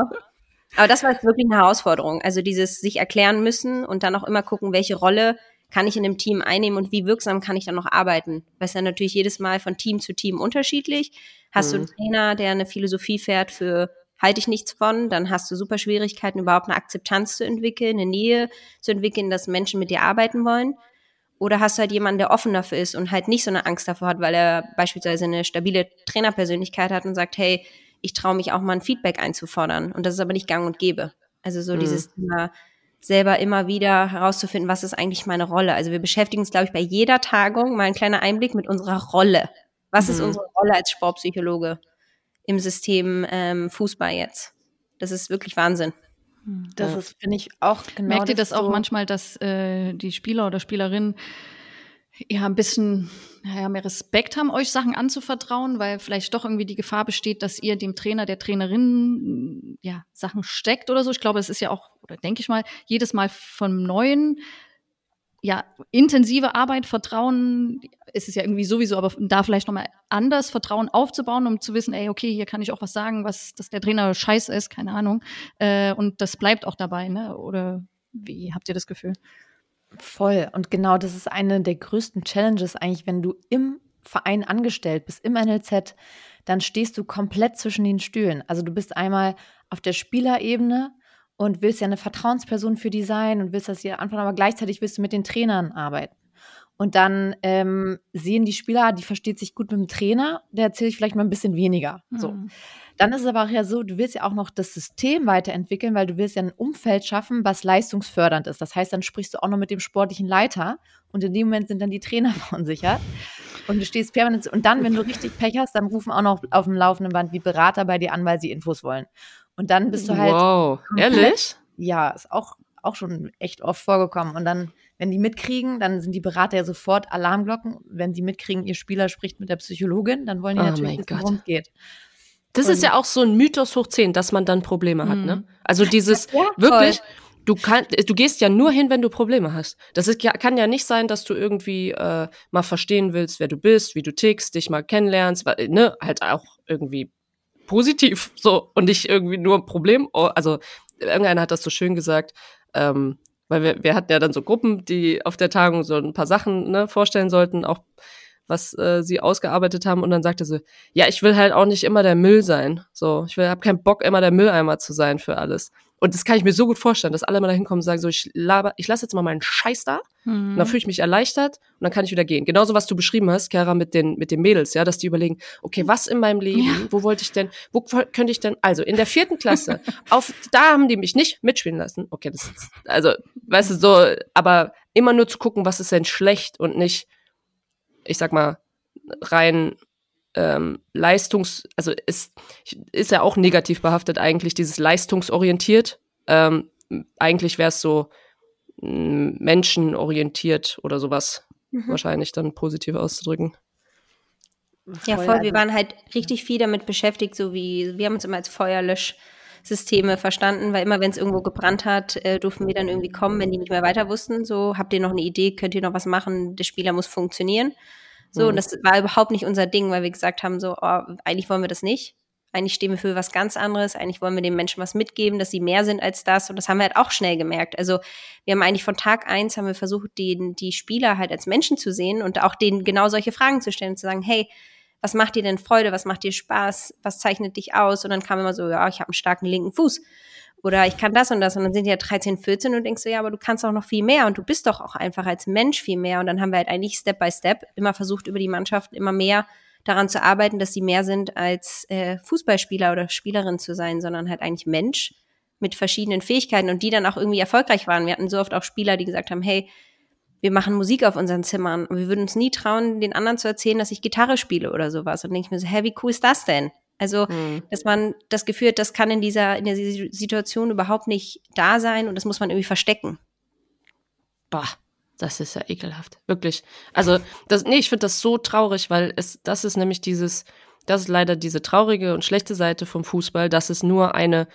Aber das war jetzt wirklich eine Herausforderung. Also dieses sich erklären müssen und dann auch immer gucken, welche Rolle kann ich in dem Team einnehmen und wie wirksam kann ich dann noch arbeiten. Weil es ja natürlich jedes Mal von Team zu Team unterschiedlich. Hast mhm. du einen Trainer, der eine Philosophie fährt für halte ich nichts von, dann hast du super Schwierigkeiten, überhaupt eine Akzeptanz zu entwickeln, eine Nähe zu entwickeln, dass Menschen mit dir arbeiten wollen. Oder hast du halt jemanden, der offen dafür ist und halt nicht so eine Angst davor hat, weil er beispielsweise eine stabile Trainerpersönlichkeit hat und sagt, hey, ich traue mich auch mal ein Feedback einzufordern. Und das ist aber nicht gang und gäbe. Also so mhm. dieses Thema selber immer wieder herauszufinden, was ist eigentlich meine Rolle. Also wir beschäftigen uns, glaube ich, bei jeder Tagung mal ein kleiner Einblick mit unserer Rolle. Was mhm. ist unsere Rolle als Sportpsychologe im System ähm, Fußball jetzt? Das ist wirklich Wahnsinn. Das ist, finde ich, auch genau. Merkt ihr das, das auch so manchmal, dass äh, die Spieler oder Spielerinnen ja ein bisschen ja, mehr Respekt haben, euch Sachen anzuvertrauen, weil vielleicht doch irgendwie die Gefahr besteht, dass ihr dem Trainer, der Trainerin ja Sachen steckt oder so. Ich glaube, es ist ja auch, oder denke ich mal, jedes Mal vom Neuen ja, intensive Arbeit, Vertrauen, ist es ja irgendwie sowieso, aber da vielleicht nochmal anders Vertrauen aufzubauen, um zu wissen, ey, okay, hier kann ich auch was sagen, was, dass der Trainer scheiße ist, keine Ahnung. Äh, und das bleibt auch dabei, ne? Oder wie habt ihr das Gefühl? Voll. Und genau das ist eine der größten Challenges eigentlich, wenn du im Verein angestellt bist, im NLZ, dann stehst du komplett zwischen den Stühlen. Also du bist einmal auf der Spielerebene und willst ja eine Vertrauensperson für die sein und willst das hier anfangen, aber gleichzeitig willst du mit den Trainern arbeiten. Und dann ähm, sehen die Spieler, die versteht sich gut mit dem Trainer, der erzählt sich vielleicht mal ein bisschen weniger. Mhm. So. Dann ist es aber auch ja so, du willst ja auch noch das System weiterentwickeln, weil du willst ja ein Umfeld schaffen, was leistungsfördernd ist. Das heißt, dann sprichst du auch noch mit dem sportlichen Leiter und in dem Moment sind dann die Trainer verunsichert. Und du stehst permanent. Und dann, wenn du richtig Pech hast, dann rufen auch noch auf dem laufenden Band die Berater bei dir an, weil sie Infos wollen. Und dann bist du halt. Wow, ehrlich? Ja, ist auch, auch schon echt oft vorgekommen. Und dann, wenn die mitkriegen, dann sind die Berater ja sofort Alarmglocken. Wenn sie mitkriegen, ihr Spieler spricht mit der Psychologin, dann wollen die oh natürlich wissen, worum es geht. Das und ist ja auch so ein Mythos hoch 10, dass man dann Probleme hat, ne? Mhm. Also dieses ja, wirklich, du kannst, du gehst ja nur hin, wenn du Probleme hast. Das ist, kann ja nicht sein, dass du irgendwie äh, mal verstehen willst, wer du bist, wie du tickst, dich mal kennenlernst, ne, halt auch irgendwie positiv so und nicht irgendwie nur ein Problem. Oh, also irgendeiner hat das so schön gesagt, ähm, weil wir, wir hatten ja dann so Gruppen, die auf der Tagung so ein paar Sachen ne, vorstellen sollten, auch was äh, sie ausgearbeitet haben und dann sagte sie, ja, ich will halt auch nicht immer der Müll sein. So, ich will, hab keinen Bock, immer der Mülleimer zu sein für alles. Und das kann ich mir so gut vorstellen, dass alle mal da hinkommen und sagen, so, ich laber, ich lasse jetzt mal meinen Scheiß da, mhm. und dann fühle ich mich erleichtert und dann kann ich wieder gehen. Genauso, was du beschrieben hast, Kara, mit den, mit den Mädels, ja, dass die überlegen, okay, was in meinem Leben, ja. wo wollte ich denn, wo könnte ich denn, also in der vierten Klasse, auf, da haben die mich nicht mitspielen lassen. Okay, das ist, also, weißt du, so, aber immer nur zu gucken, was ist denn schlecht und nicht, ich sag mal, rein ähm, leistungs, also ist, ist ja auch negativ behaftet eigentlich, dieses leistungsorientiert. Ähm, eigentlich wäre es so menschenorientiert oder sowas. mhm. wahrscheinlich dann positiv auszudrücken. Ja, voll. Wir also waren halt richtig viel damit beschäftigt, so wie wir haben uns immer als Feuerlöschsysteme verstanden, weil immer wenn es irgendwo gebrannt hat, äh, durften wir dann irgendwie kommen, wenn die nicht mehr weiter wussten. So, habt ihr noch eine Idee, könnt ihr noch was machen? Der Spieler muss funktionieren. So, mhm. und das war überhaupt nicht unser Ding, weil wir gesagt haben, so, oh, eigentlich wollen wir das nicht. Eigentlich stehen wir für was ganz anderes. Eigentlich wollen wir den Menschen was mitgeben, dass sie mehr sind als das. Und das haben wir halt auch schnell gemerkt. Also wir haben eigentlich von Tag eins haben wir versucht, die, die Spieler halt als Menschen zu sehen und auch denen genau solche Fragen zu stellen, zu sagen, hey, was macht dir denn Freude, was macht dir Spaß, was zeichnet dich aus? Und dann kam immer so, ja, ich habe einen starken linken Fuß oder ich kann das und das und dann sind die ja 13, 14 und denkst so, ja, aber du kannst auch noch viel mehr und du bist doch auch einfach als Mensch viel mehr. Und dann haben wir halt eigentlich Step by Step immer versucht, über die Mannschaft immer mehr daran zu arbeiten, dass sie mehr sind als äh, Fußballspieler oder Spielerin zu sein, sondern halt eigentlich Mensch mit verschiedenen Fähigkeiten und die dann auch irgendwie erfolgreich waren. Wir hatten so oft auch Spieler, die gesagt haben, hey, wir machen Musik auf unseren Zimmern und wir würden uns nie trauen, den anderen zu erzählen, dass ich Gitarre spiele oder sowas. Und denke ich mir so, hä, wie cool ist das denn? Also, mhm. dass man das Gefühl hat, das kann in dieser, in der Situation überhaupt nicht da sein und das muss man irgendwie verstecken. Bah, das ist ja ekelhaft. Wirklich. Also, das, nee, ich finde das so traurig, weil es, das ist nämlich dieses, das ist leider diese traurige und schlechte Seite vom Fußball, dass es nur eine,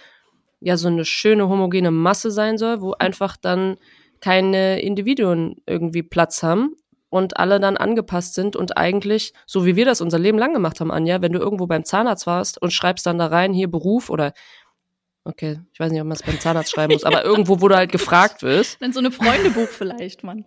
ja, so eine schöne homogene Masse sein soll, wo einfach dann keine Individuen irgendwie Platz haben und alle dann angepasst sind und eigentlich, so wie wir das unser Leben lang gemacht haben, Anja, wenn du irgendwo beim Zahnarzt warst und schreibst dann da rein, hier Beruf oder okay, ich weiß nicht, ob man es beim Zahnarzt schreiben muss, aber irgendwo, wo du halt gefragt wirst. Dann so eine Freundebuch vielleicht, Mann.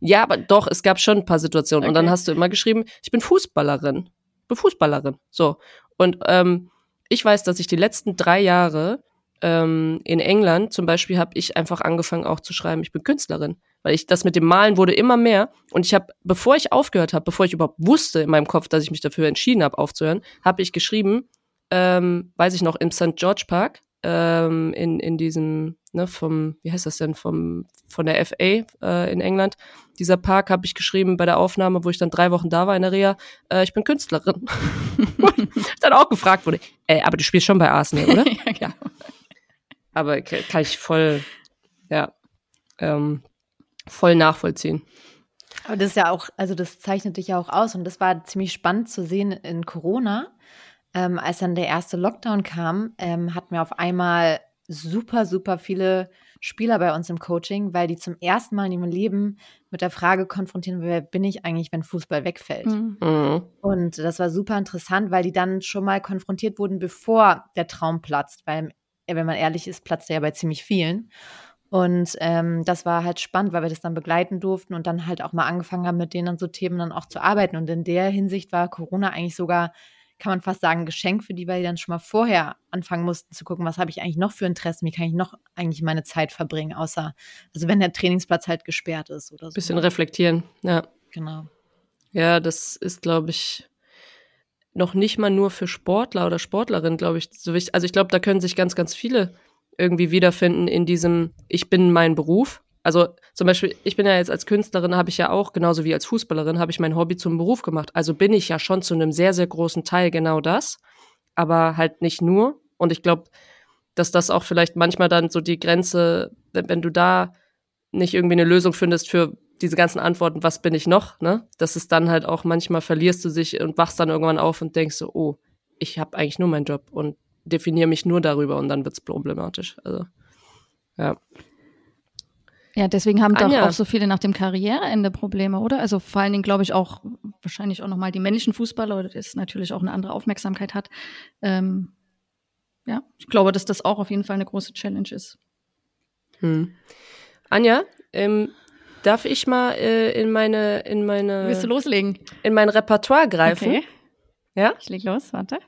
Ja, aber doch, es gab schon ein paar Situationen. Okay. Und dann hast du immer geschrieben, ich bin Fußballerin. Ich bin Fußballerin. So. Und ähm, ich weiß, dass ich die letzten drei Jahre ähm, in England zum Beispiel habe ich einfach angefangen auch zu schreiben, ich bin Künstlerin, weil ich das mit dem Malen wurde immer mehr und ich habe, bevor ich aufgehört habe, bevor ich überhaupt wusste in meinem Kopf, dass ich mich dafür entschieden habe aufzuhören, habe ich geschrieben, ähm, weiß ich noch, im St. George Park ähm, in in diesem ne vom wie heißt das denn vom von der FA äh, in England dieser Park habe ich geschrieben bei der Aufnahme, wo ich dann drei Wochen da war in der Reha, äh, ich bin Künstlerin. dann auch gefragt wurde, äh, aber du spielst schon bei Arsenal, oder? ja, ja aber kann ich voll, ja, ähm, voll nachvollziehen. Aber das ist ja auch, also das zeichnet dich ja auch aus und das war ziemlich spannend zu sehen in Corona. Ähm, als dann der erste Lockdown kam, ähm, hatten wir auf einmal super, super viele Spieler bei uns im Coaching, weil die zum ersten Mal in ihrem Leben mit der Frage konfrontieren, wer bin ich eigentlich, wenn Fußball wegfällt. Mhm. Und das war super interessant, weil die dann schon mal konfrontiert wurden, bevor der Traum platzt, weil wenn man ehrlich ist, platzt er ja bei ziemlich vielen. Und ähm, das war halt spannend, weil wir das dann begleiten durften und dann halt auch mal angefangen haben, mit denen dann so Themen dann auch zu arbeiten. Und in der Hinsicht war Corona eigentlich sogar, kann man fast sagen, ein Geschenk für die, weil die dann schon mal vorher anfangen mussten zu gucken, was habe ich eigentlich noch für Interessen, wie kann ich noch eigentlich meine Zeit verbringen, außer, also wenn der Trainingsplatz halt gesperrt ist oder so. Bisschen reflektieren, ja. Genau. Ja, das ist, glaube ich, noch nicht mal nur für Sportler oder Sportlerinnen, glaube ich, so wichtig. Also ich glaube, da können sich ganz, ganz viele irgendwie wiederfinden in diesem Ich bin mein Beruf. Also zum Beispiel, ich bin ja jetzt als Künstlerin, habe ich ja auch, genauso wie als Fußballerin, habe ich mein Hobby zum Beruf gemacht. Also bin ich ja schon zu einem sehr, sehr großen Teil genau das, aber halt nicht nur. Und ich glaube, dass das auch vielleicht manchmal dann so die Grenze, wenn, wenn du da nicht irgendwie eine Lösung findest für diese ganzen Antworten, was bin ich noch, ne? Das ist dann halt auch manchmal verlierst du sich und wachst dann irgendwann auf und denkst so, oh, ich habe eigentlich nur meinen Job und definiere mich nur darüber und dann wird's problematisch. Also ja. Ja, deswegen haben Anja. doch auch so viele nach dem Karriereende Probleme, oder? Also vor allen Dingen glaube ich auch wahrscheinlich auch nochmal die männlichen Fußballer, das natürlich auch eine andere Aufmerksamkeit hat. Ähm, ja, ich glaube, dass das auch auf jeden Fall eine große Challenge ist. Hm. Anja, ähm, Darf ich mal äh, in meine in meine Willst du loslegen? In mein Repertoire greifen? Okay. Ja? Ich leg los, warte.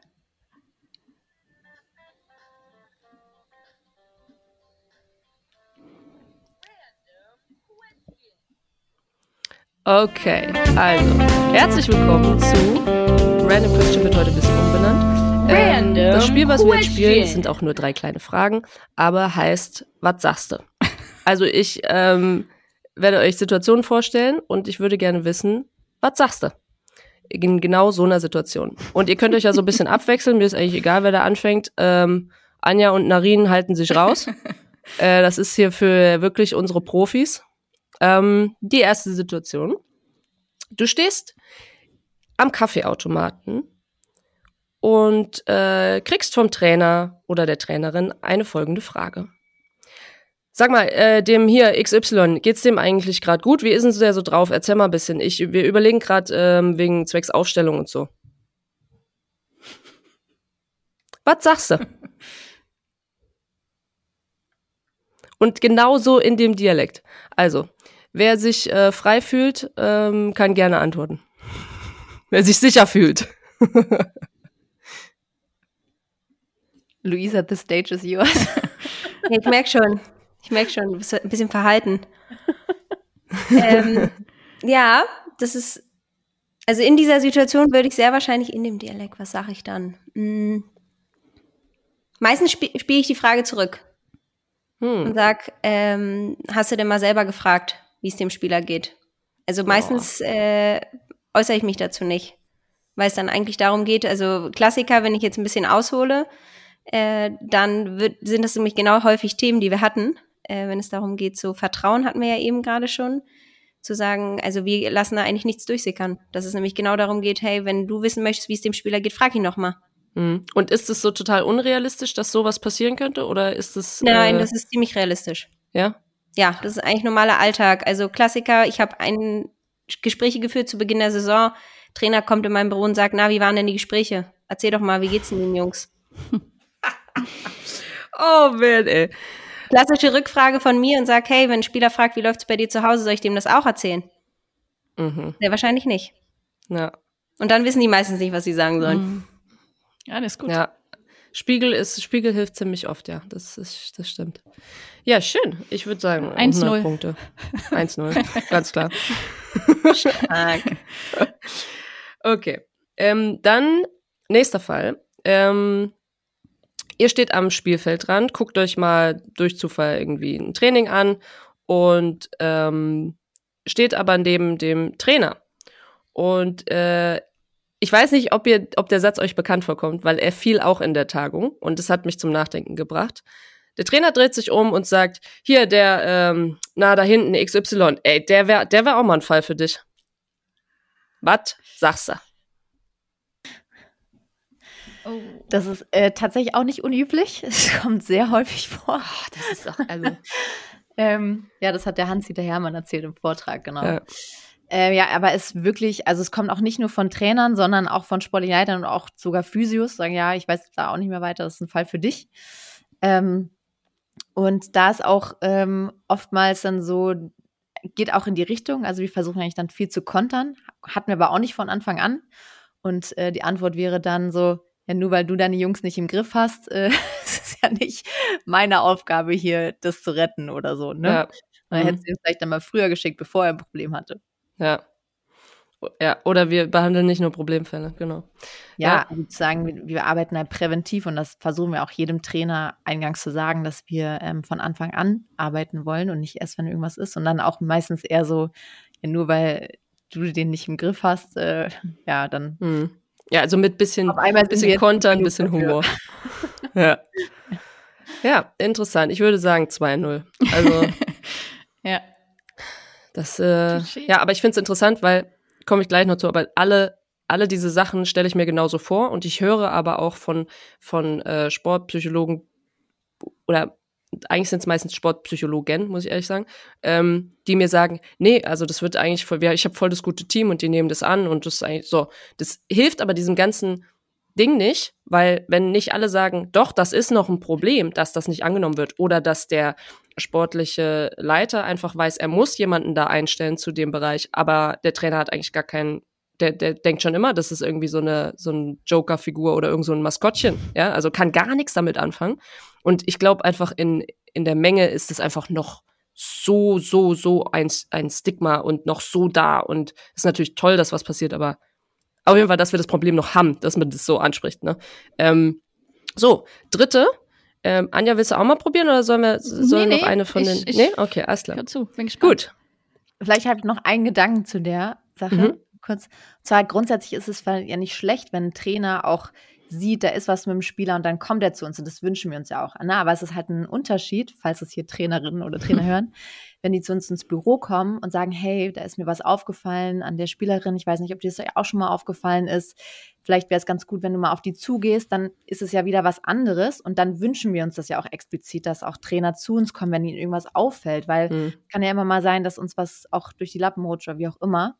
Okay, also herzlich willkommen zu Random Question wird heute ein bisschen umbenannt. Ähm, Random das Spiel, was wir jetzt spielen, sind auch nur drei kleine Fragen, aber heißt, was sagst du? Also ich ähm, werde euch Situationen vorstellen und ich würde gerne wissen, was sagst du? In genau so einer Situation. Und ihr könnt euch ja so ein bisschen abwechseln, mir ist eigentlich egal, wer da anfängt. Ähm, Anja und Narin halten sich raus. äh, das ist hier für wirklich unsere Profis. Ähm, die erste Situation. Du stehst am Kaffeeautomaten und äh, kriegst vom Trainer oder der Trainerin eine folgende Frage. Sag mal, äh, dem hier XY, geht's dem eigentlich gerade gut? Wie ist denn der so drauf? Erzähl mal ein bisschen. Ich, wir überlegen gerade ähm, wegen zwecks Aufstellung und so. Was sagst du? Und genauso in dem Dialekt. Also, wer sich äh, frei fühlt, ähm, kann gerne antworten. wer sich sicher fühlt. Luisa, the stage is yours. ich merke schon. Ich merke schon, du bist ein bisschen verhalten. ähm, ja, das ist. Also in dieser Situation würde ich sehr wahrscheinlich in dem Dialekt, was sage ich dann? Hm. Meistens sp spiele ich die Frage zurück hm. und sag, ähm, hast du denn mal selber gefragt, wie es dem Spieler geht? Also meistens äh, äußere ich mich dazu nicht, weil es dann eigentlich darum geht, also Klassiker, wenn ich jetzt ein bisschen aushole, äh, dann wird, sind das nämlich genau häufig Themen, die wir hatten äh, wenn es darum geht, so Vertrauen hatten wir ja eben gerade schon, zu sagen, also wir lassen da eigentlich nichts durchsickern. Dass es nämlich genau darum geht, hey, wenn du wissen möchtest, wie es dem Spieler geht, frag ihn noch mal. Mhm. Und ist es so total unrealistisch, dass sowas passieren könnte? Oder ist es. Nein, äh, das ist ziemlich realistisch. Ja? Ja, das ist eigentlich normaler Alltag. Also Klassiker, ich habe ein Gespräche geführt zu Beginn der Saison. Trainer kommt in mein Büro und sagt, na, wie waren denn die Gespräche? Erzähl doch mal, wie geht's denn den Jungs? oh man, ey. Klassische Rückfrage von mir und sag, hey, wenn ein Spieler fragt, wie läuft's bei dir zu Hause, soll ich dem das auch erzählen? Mhm. Sehr wahrscheinlich nicht. Ja. Und dann wissen die meistens nicht, was sie sagen sollen. Mhm. Ja, das ist gut. Ja. Spiegel ist, Spiegel hilft ziemlich oft, ja. Das ist, das stimmt. Ja, schön. Ich würde sagen, 1-0 Punkte. 1-0, ganz klar. Stark. okay. Ähm, dann, nächster Fall. Ähm, Ihr steht am Spielfeldrand, guckt euch mal durch Zufall irgendwie ein Training an und ähm, steht aber neben dem Trainer. Und äh, ich weiß nicht, ob, ihr, ob der Satz euch bekannt vorkommt, weil er fiel auch in der Tagung und das hat mich zum Nachdenken gebracht. Der Trainer dreht sich um und sagt, hier, der, ähm, na, da hinten, XY, ey, der wäre der wär auch mal ein Fall für dich. Was sagst du? Oh. Das ist äh, tatsächlich auch nicht unüblich. Es kommt sehr häufig vor. Oh, das ist auch, also. ähm, ja, das hat der Hans-Dieter Hermann erzählt im Vortrag, genau. Ja. Äh, ja, aber es wirklich, also es kommt auch nicht nur von Trainern, sondern auch von Sportleitern und auch sogar Physios, sagen, ja, ich weiß da auch nicht mehr weiter, das ist ein Fall für dich. Ähm, und da ist auch ähm, oftmals dann so, geht auch in die Richtung, also wir versuchen eigentlich dann viel zu kontern, hatten wir aber auch nicht von Anfang an. Und äh, die Antwort wäre dann so, ja, nur weil du deine Jungs nicht im Griff hast, äh, ist es ja nicht meine Aufgabe hier, das zu retten oder so, ne? Ja. Dann mhm. hättest du ihn vielleicht dann mal früher geschickt, bevor er ein Problem hatte. Ja. Ja, oder wir behandeln nicht nur Problemfälle, genau. Ja, ja. sagen, wir, wir arbeiten halt präventiv und das versuchen wir auch jedem Trainer eingangs zu sagen, dass wir ähm, von Anfang an arbeiten wollen und nicht erst, wenn irgendwas ist. Und dann auch meistens eher so, ja, nur weil du den nicht im Griff hast, äh, ja, dann mhm. Ja, also mit bisschen, bisschen Kontern, bisschen Humor. ja. Ja, interessant. Ich würde sagen 2-0. Also. ja. Das, äh, ja, aber ich finde es interessant, weil, komme ich gleich noch zu, aber alle, alle diese Sachen stelle ich mir genauso vor und ich höre aber auch von, von äh, Sportpsychologen oder eigentlich sind es meistens Sportpsychologen, muss ich ehrlich sagen, ähm, die mir sagen, nee, also das wird eigentlich voll, ich habe voll das gute Team und die nehmen das an und das ist eigentlich so. Das hilft aber diesem ganzen Ding nicht, weil wenn nicht alle sagen, doch, das ist noch ein Problem, dass das nicht angenommen wird oder dass der sportliche Leiter einfach weiß, er muss jemanden da einstellen zu dem Bereich, aber der Trainer hat eigentlich gar keinen der, der denkt schon immer, das ist irgendwie so eine so ein Joker-Figur oder irgend so ein Maskottchen, ja, also kann gar nichts damit anfangen. Und ich glaube einfach in, in der Menge ist es einfach noch so, so, so ein, ein Stigma und noch so da. Und es ist natürlich toll, dass was passiert, aber auf jeden Fall, dass wir das Problem noch haben, dass man das so anspricht. Ne? Ähm, so, dritte. Ähm, Anja, willst du auch mal probieren oder sollen wir sollen nee, noch eine von ich, den. Ich, nee, okay, alles klar. Zu, bin gespannt. Gut. Vielleicht habe ich noch einen Gedanken zu der Sache. Mhm. Kurz. Und zwar grundsätzlich ist es ja nicht schlecht, wenn ein Trainer auch sieht, da ist was mit dem Spieler und dann kommt er zu uns und das wünschen wir uns ja auch. Na, aber es ist halt ein Unterschied, falls es hier Trainerinnen oder Trainer hören, wenn die zu uns ins Büro kommen und sagen, hey, da ist mir was aufgefallen an der Spielerin, ich weiß nicht, ob dir das auch schon mal aufgefallen ist, vielleicht wäre es ganz gut, wenn du mal auf die zugehst, dann ist es ja wieder was anderes und dann wünschen wir uns das ja auch explizit, dass auch Trainer zu uns kommen, wenn ihnen irgendwas auffällt, weil mhm. kann ja immer mal sein, dass uns was auch durch die Lappen rutscht oder wie auch immer.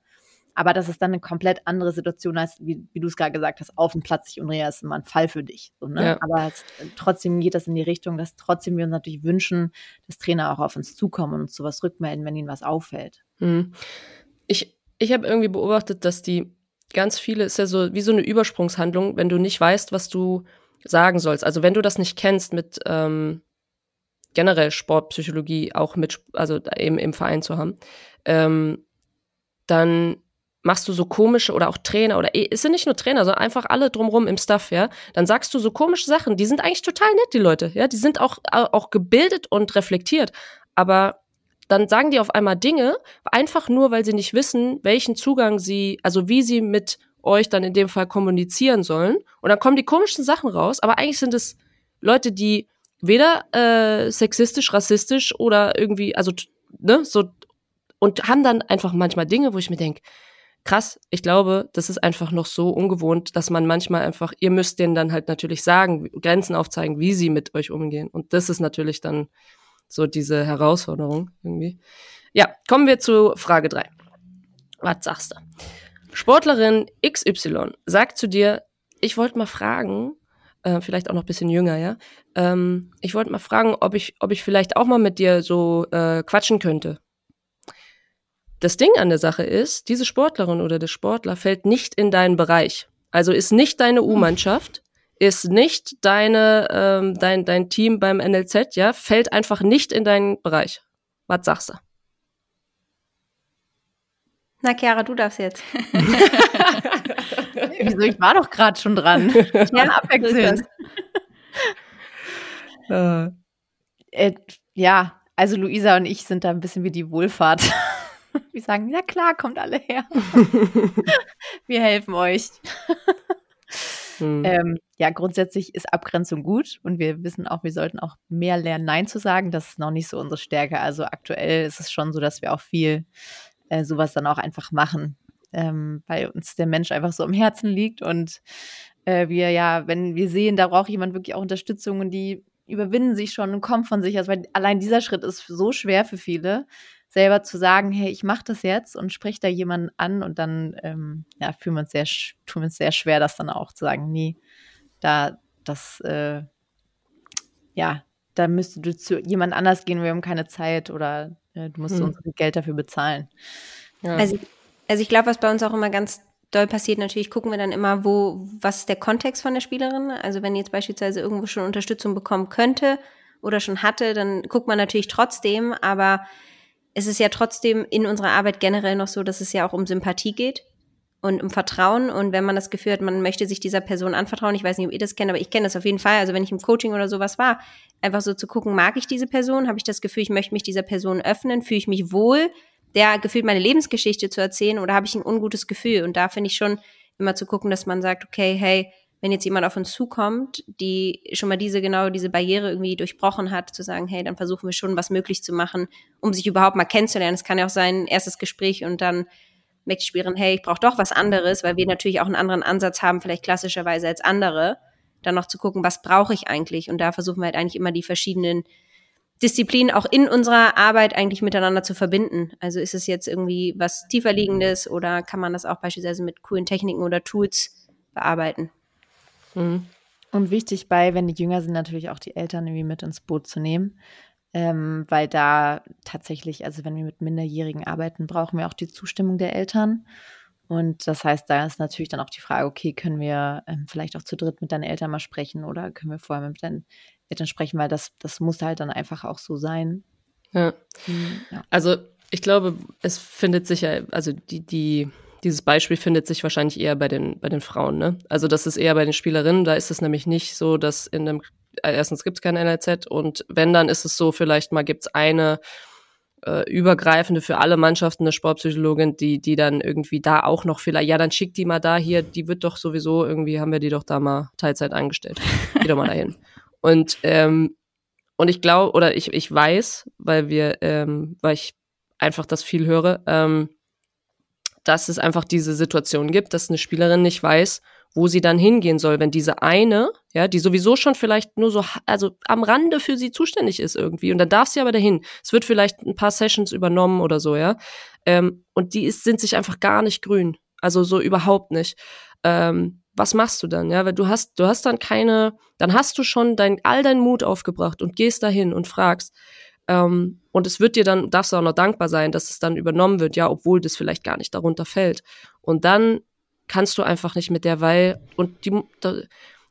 Aber das ist dann eine komplett andere Situation, als wie, wie du es gerade gesagt hast, auf dem Platz sich umdrehen, ist immer ein Fall für dich. So, ne? ja. Aber es, trotzdem geht das in die Richtung, dass trotzdem wir uns natürlich wünschen, dass Trainer auch auf uns zukommen und uns sowas rückmelden, wenn ihnen was auffällt. Mhm. Ich, ich habe irgendwie beobachtet, dass die ganz viele, ist ja so wie so eine Übersprungshandlung, wenn du nicht weißt, was du sagen sollst. Also wenn du das nicht kennst mit ähm, generell Sportpsychologie auch mit, also eben im Verein zu haben, ähm, dann machst du so komische oder auch Trainer oder es sind nicht nur Trainer, sondern einfach alle drumrum im Stuff, ja, dann sagst du so komische Sachen, die sind eigentlich total nett, die Leute, ja, die sind auch, auch gebildet und reflektiert, aber dann sagen die auf einmal Dinge, einfach nur, weil sie nicht wissen, welchen Zugang sie, also wie sie mit euch dann in dem Fall kommunizieren sollen. Und dann kommen die komischen Sachen raus, aber eigentlich sind es Leute, die weder äh, sexistisch, rassistisch oder irgendwie, also, ne, so, und haben dann einfach manchmal Dinge, wo ich mir denke, krass, ich glaube, das ist einfach noch so ungewohnt, dass man manchmal einfach, ihr müsst denen dann halt natürlich sagen, Grenzen aufzeigen, wie sie mit euch umgehen. Und das ist natürlich dann so diese Herausforderung irgendwie. Ja, kommen wir zu Frage drei. Was sagst du? Sportlerin XY sagt zu dir, ich wollte mal fragen, äh, vielleicht auch noch bisschen jünger, ja. Ähm, ich wollte mal fragen, ob ich, ob ich vielleicht auch mal mit dir so äh, quatschen könnte. Das Ding an der Sache ist, diese Sportlerin oder der Sportler fällt nicht in deinen Bereich. Also ist nicht deine hm. U-Mannschaft, ist nicht deine, ähm, dein, dein Team beim NLZ, ja, fällt einfach nicht in deinen Bereich. Was sagst du? Na, Chiara, du darfst jetzt. Wieso? Ich war doch gerade schon dran. Ja, abwechselnd. äh. Äh, ja, also Luisa und ich sind da ein bisschen wie die Wohlfahrt. Wir sagen, ja klar, kommt alle her. Wir helfen euch. Hm. Ähm, ja, grundsätzlich ist Abgrenzung gut und wir wissen auch, wir sollten auch mehr lernen, Nein zu sagen. Das ist noch nicht so unsere Stärke. Also aktuell ist es schon so, dass wir auch viel äh, sowas dann auch einfach machen, ähm, weil uns der Mensch einfach so am Herzen liegt und äh, wir ja, wenn wir sehen, da braucht jemand wirklich auch Unterstützung und die überwinden sich schon und kommen von sich aus, weil allein dieser Schritt ist so schwer für viele, selber zu sagen, hey, ich mache das jetzt und sprich da jemanden an und dann ähm, ja, fühlen wir uns sehr, tun wir uns sehr schwer, das dann auch zu sagen, nee, da, das, äh, ja, da müsstest du zu jemand anders gehen, wir haben keine Zeit oder äh, du musst hm. uns Geld dafür bezahlen. Ja. Also, also ich glaube, was bei uns auch immer ganz doll passiert, natürlich gucken wir dann immer, wo, was ist der Kontext von der Spielerin? Also wenn jetzt beispielsweise irgendwo schon Unterstützung bekommen könnte oder schon hatte, dann guckt man natürlich trotzdem, aber es ist ja trotzdem in unserer Arbeit generell noch so, dass es ja auch um Sympathie geht und um Vertrauen. Und wenn man das Gefühl hat, man möchte sich dieser Person anvertrauen, ich weiß nicht, ob ihr das kennt, aber ich kenne das auf jeden Fall. Also wenn ich im Coaching oder sowas war, einfach so zu gucken, mag ich diese Person? Habe ich das Gefühl, ich möchte mich dieser Person öffnen? Fühle ich mich wohl, der gefühlt meine Lebensgeschichte zu erzählen oder habe ich ein ungutes Gefühl? Und da finde ich schon immer zu gucken, dass man sagt, okay, hey, wenn jetzt jemand auf uns zukommt, die schon mal diese genau diese Barriere irgendwie durchbrochen hat, zu sagen, hey, dann versuchen wir schon was möglich zu machen, um sich überhaupt mal kennenzulernen. Es kann ja auch sein, erstes Gespräch und dann merkt die Spielerin, hey, ich brauche doch was anderes, weil wir natürlich auch einen anderen Ansatz haben, vielleicht klassischerweise als andere, dann noch zu gucken, was brauche ich eigentlich? Und da versuchen wir halt eigentlich immer die verschiedenen Disziplinen auch in unserer Arbeit eigentlich miteinander zu verbinden. Also ist es jetzt irgendwie was tieferliegendes oder kann man das auch beispielsweise mit coolen Techniken oder Tools bearbeiten? Mhm. Und wichtig bei, wenn die jünger sind, natürlich auch die Eltern irgendwie mit ins Boot zu nehmen. Ähm, weil da tatsächlich, also wenn wir mit Minderjährigen arbeiten, brauchen wir auch die Zustimmung der Eltern. Und das heißt, da ist natürlich dann auch die Frage, okay, können wir ähm, vielleicht auch zu dritt mit deinen Eltern mal sprechen oder können wir vorher mit deinen Eltern sprechen, weil das, das muss halt dann einfach auch so sein. Ja. Mhm, ja. Also ich glaube, es findet sich ja, also die, die, dieses Beispiel findet sich wahrscheinlich eher bei den, bei den Frauen, ne? Also das ist eher bei den Spielerinnen, da ist es nämlich nicht so, dass in einem äh, erstens gibt es kein NLZ und wenn, dann ist es so, vielleicht mal gibt es eine äh, übergreifende für alle Mannschaften eine Sportpsychologin, die, die dann irgendwie da auch noch vielleicht, ja, dann schickt die mal da hier, die wird doch sowieso, irgendwie haben wir die doch da mal Teilzeit angestellt. Geh doch mal dahin. Und ähm, und ich glaube, oder ich, ich weiß, weil wir, ähm, weil ich einfach das viel höre, ähm, dass es einfach diese Situation gibt, dass eine Spielerin nicht weiß, wo sie dann hingehen soll, wenn diese eine, ja, die sowieso schon vielleicht nur so, also am Rande für sie zuständig ist irgendwie und dann darf sie aber dahin. Es wird vielleicht ein paar Sessions übernommen oder so, ja. Ähm, und die ist, sind sich einfach gar nicht grün. Also so überhaupt nicht. Ähm, was machst du dann? Ja, weil du hast, du hast dann keine, dann hast du schon dein, all deinen Mut aufgebracht und gehst dahin und fragst. Ähm, und es wird dir dann, darfst du auch noch dankbar sein, dass es dann übernommen wird, ja, obwohl das vielleicht gar nicht darunter fällt. Und dann kannst du einfach nicht mit der, weil, und die, da,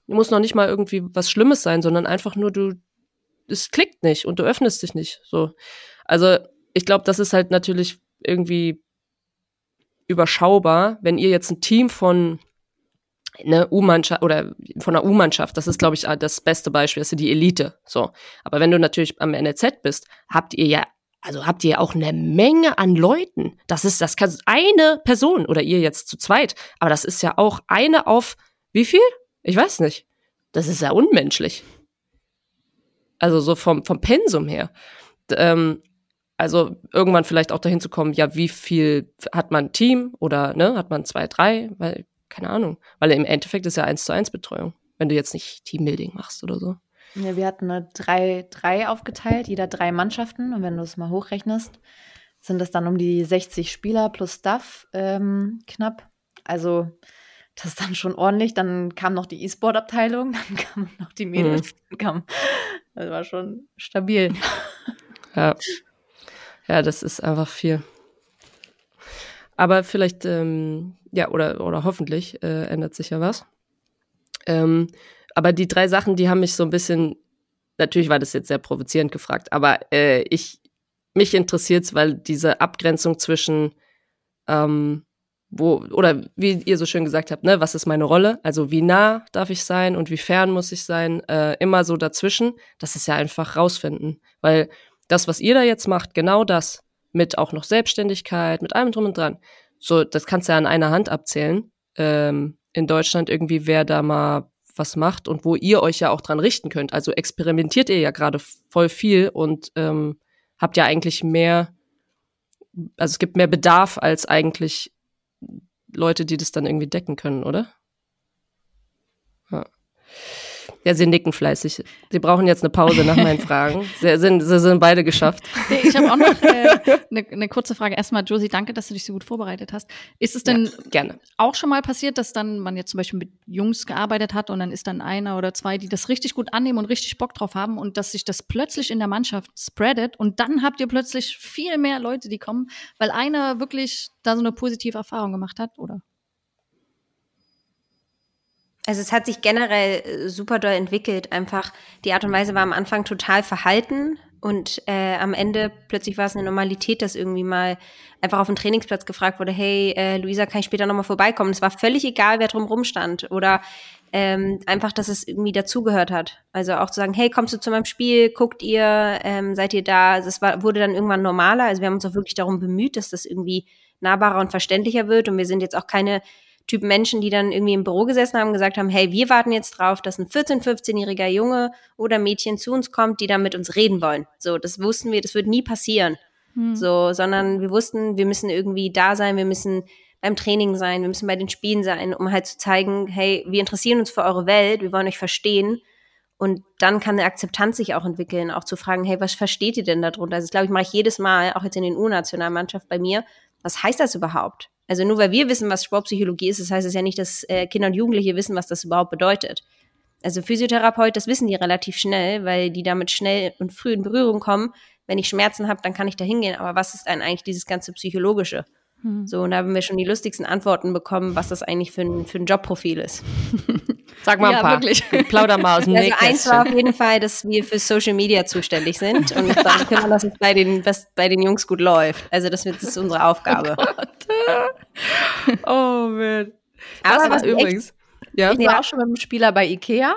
muss noch nicht mal irgendwie was Schlimmes sein, sondern einfach nur du, es klickt nicht und du öffnest dich nicht. So. Also, ich glaube, das ist halt natürlich irgendwie überschaubar, wenn ihr jetzt ein Team von eine U-Mannschaft oder von einer U-Mannschaft, das ist, glaube ich, das beste Beispiel, das ist die Elite. So. Aber wenn du natürlich am NLZ bist, habt ihr ja, also habt ihr auch eine Menge an Leuten. Das ist, das kann eine Person oder ihr jetzt zu zweit, aber das ist ja auch eine auf wie viel? Ich weiß nicht. Das ist ja unmenschlich. Also so vom, vom Pensum her. ähm, also irgendwann vielleicht auch dahin zu kommen, ja, wie viel hat man Team oder ne, hat man zwei, drei, weil keine Ahnung. Weil im Endeffekt ist ja eins zu eins Betreuung, wenn du jetzt nicht Teambuilding machst oder so. Ja, wir hatten eine drei, drei aufgeteilt, jeder drei Mannschaften. Und wenn du es mal hochrechnest, sind das dann um die 60 Spieler plus Staff ähm, knapp. Also das ist dann schon ordentlich. Dann kam noch die E-Sport-Abteilung, dann kamen noch die Mädels. Mhm. Kam, das war schon stabil. Ja. ja, das ist einfach viel. Aber vielleicht, ähm, ja, oder, oder hoffentlich äh, ändert sich ja was. Ähm, aber die drei Sachen, die haben mich so ein bisschen, natürlich war das jetzt sehr provozierend gefragt, aber äh, ich, mich interessiert's, weil diese Abgrenzung zwischen, ähm, wo, oder wie ihr so schön gesagt habt, ne, was ist meine Rolle? Also wie nah darf ich sein und wie fern muss ich sein? Äh, immer so dazwischen, das ist ja einfach rausfinden. Weil das, was ihr da jetzt macht, genau das, mit auch noch Selbstständigkeit, mit allem drum und dran. So, das kannst du ja an einer Hand abzählen. Ähm, in Deutschland irgendwie, wer da mal was macht und wo ihr euch ja auch dran richten könnt. Also experimentiert ihr ja gerade voll viel und ähm, habt ja eigentlich mehr, also es gibt mehr Bedarf als eigentlich Leute, die das dann irgendwie decken können, oder? Ja. Sie nicken fleißig. Sie brauchen jetzt eine Pause nach meinen Fragen. Sie sind, sie sind beide geschafft. Ich habe auch noch äh, eine, eine kurze Frage. Erstmal, Josie, danke, dass du dich so gut vorbereitet hast. Ist es denn ja, gerne. auch schon mal passiert, dass dann man jetzt zum Beispiel mit Jungs gearbeitet hat und dann ist dann einer oder zwei, die das richtig gut annehmen und richtig Bock drauf haben und dass sich das plötzlich in der Mannschaft spreadet und dann habt ihr plötzlich viel mehr Leute, die kommen, weil einer wirklich da so eine positive Erfahrung gemacht hat, oder? Also es hat sich generell äh, super doll entwickelt. Einfach die Art und Weise war am Anfang total verhalten und äh, am Ende plötzlich war es eine Normalität, dass irgendwie mal einfach auf dem Trainingsplatz gefragt wurde, hey äh, Luisa, kann ich später nochmal vorbeikommen? Es war völlig egal, wer drumherum stand oder ähm, einfach, dass es irgendwie dazugehört hat. Also auch zu sagen, hey, kommst du zu meinem Spiel, guckt ihr, ähm, seid ihr da? Also es war, wurde dann irgendwann normaler. Also wir haben uns auch wirklich darum bemüht, dass das irgendwie nahbarer und verständlicher wird und wir sind jetzt auch keine Typ Menschen, die dann irgendwie im Büro gesessen haben und gesagt haben, hey, wir warten jetzt drauf, dass ein 14-, 15-jähriger Junge oder Mädchen zu uns kommt, die dann mit uns reden wollen. So, das wussten wir, das wird nie passieren. Hm. So, sondern wir wussten, wir müssen irgendwie da sein, wir müssen beim Training sein, wir müssen bei den Spielen sein, um halt zu zeigen, hey, wir interessieren uns für eure Welt, wir wollen euch verstehen. Und dann kann eine Akzeptanz sich auch entwickeln, auch zu fragen, hey, was versteht ihr denn darunter? Also das, glaube ich, mache ich jedes Mal, auch jetzt in den U-Nationalmannschaft bei mir. Was heißt das überhaupt? Also nur weil wir wissen, was Sportpsychologie ist, das heißt es ja nicht, dass äh, Kinder und Jugendliche wissen, was das überhaupt bedeutet. Also Physiotherapeut, das wissen die relativ schnell, weil die damit schnell und früh in Berührung kommen. Wenn ich Schmerzen habe, dann kann ich da hingehen. Aber was ist denn eigentlich dieses ganze Psychologische? Hm. So, und da haben wir schon die lustigsten Antworten bekommen, was das eigentlich für ein, für ein Jobprofil ist. Sag mal ein ja, paar. Wirklich. Plauder mal aus dem Also eins war auf jeden Fall, dass wir für Social Media zuständig sind und dann kümmern, dass es bei den, was bei den Jungs gut läuft. Also das, das ist unsere Aufgabe. Oh, oh man. Aber was, was übrigens. Ja. Ich war auch schon mit einem Spieler bei Ikea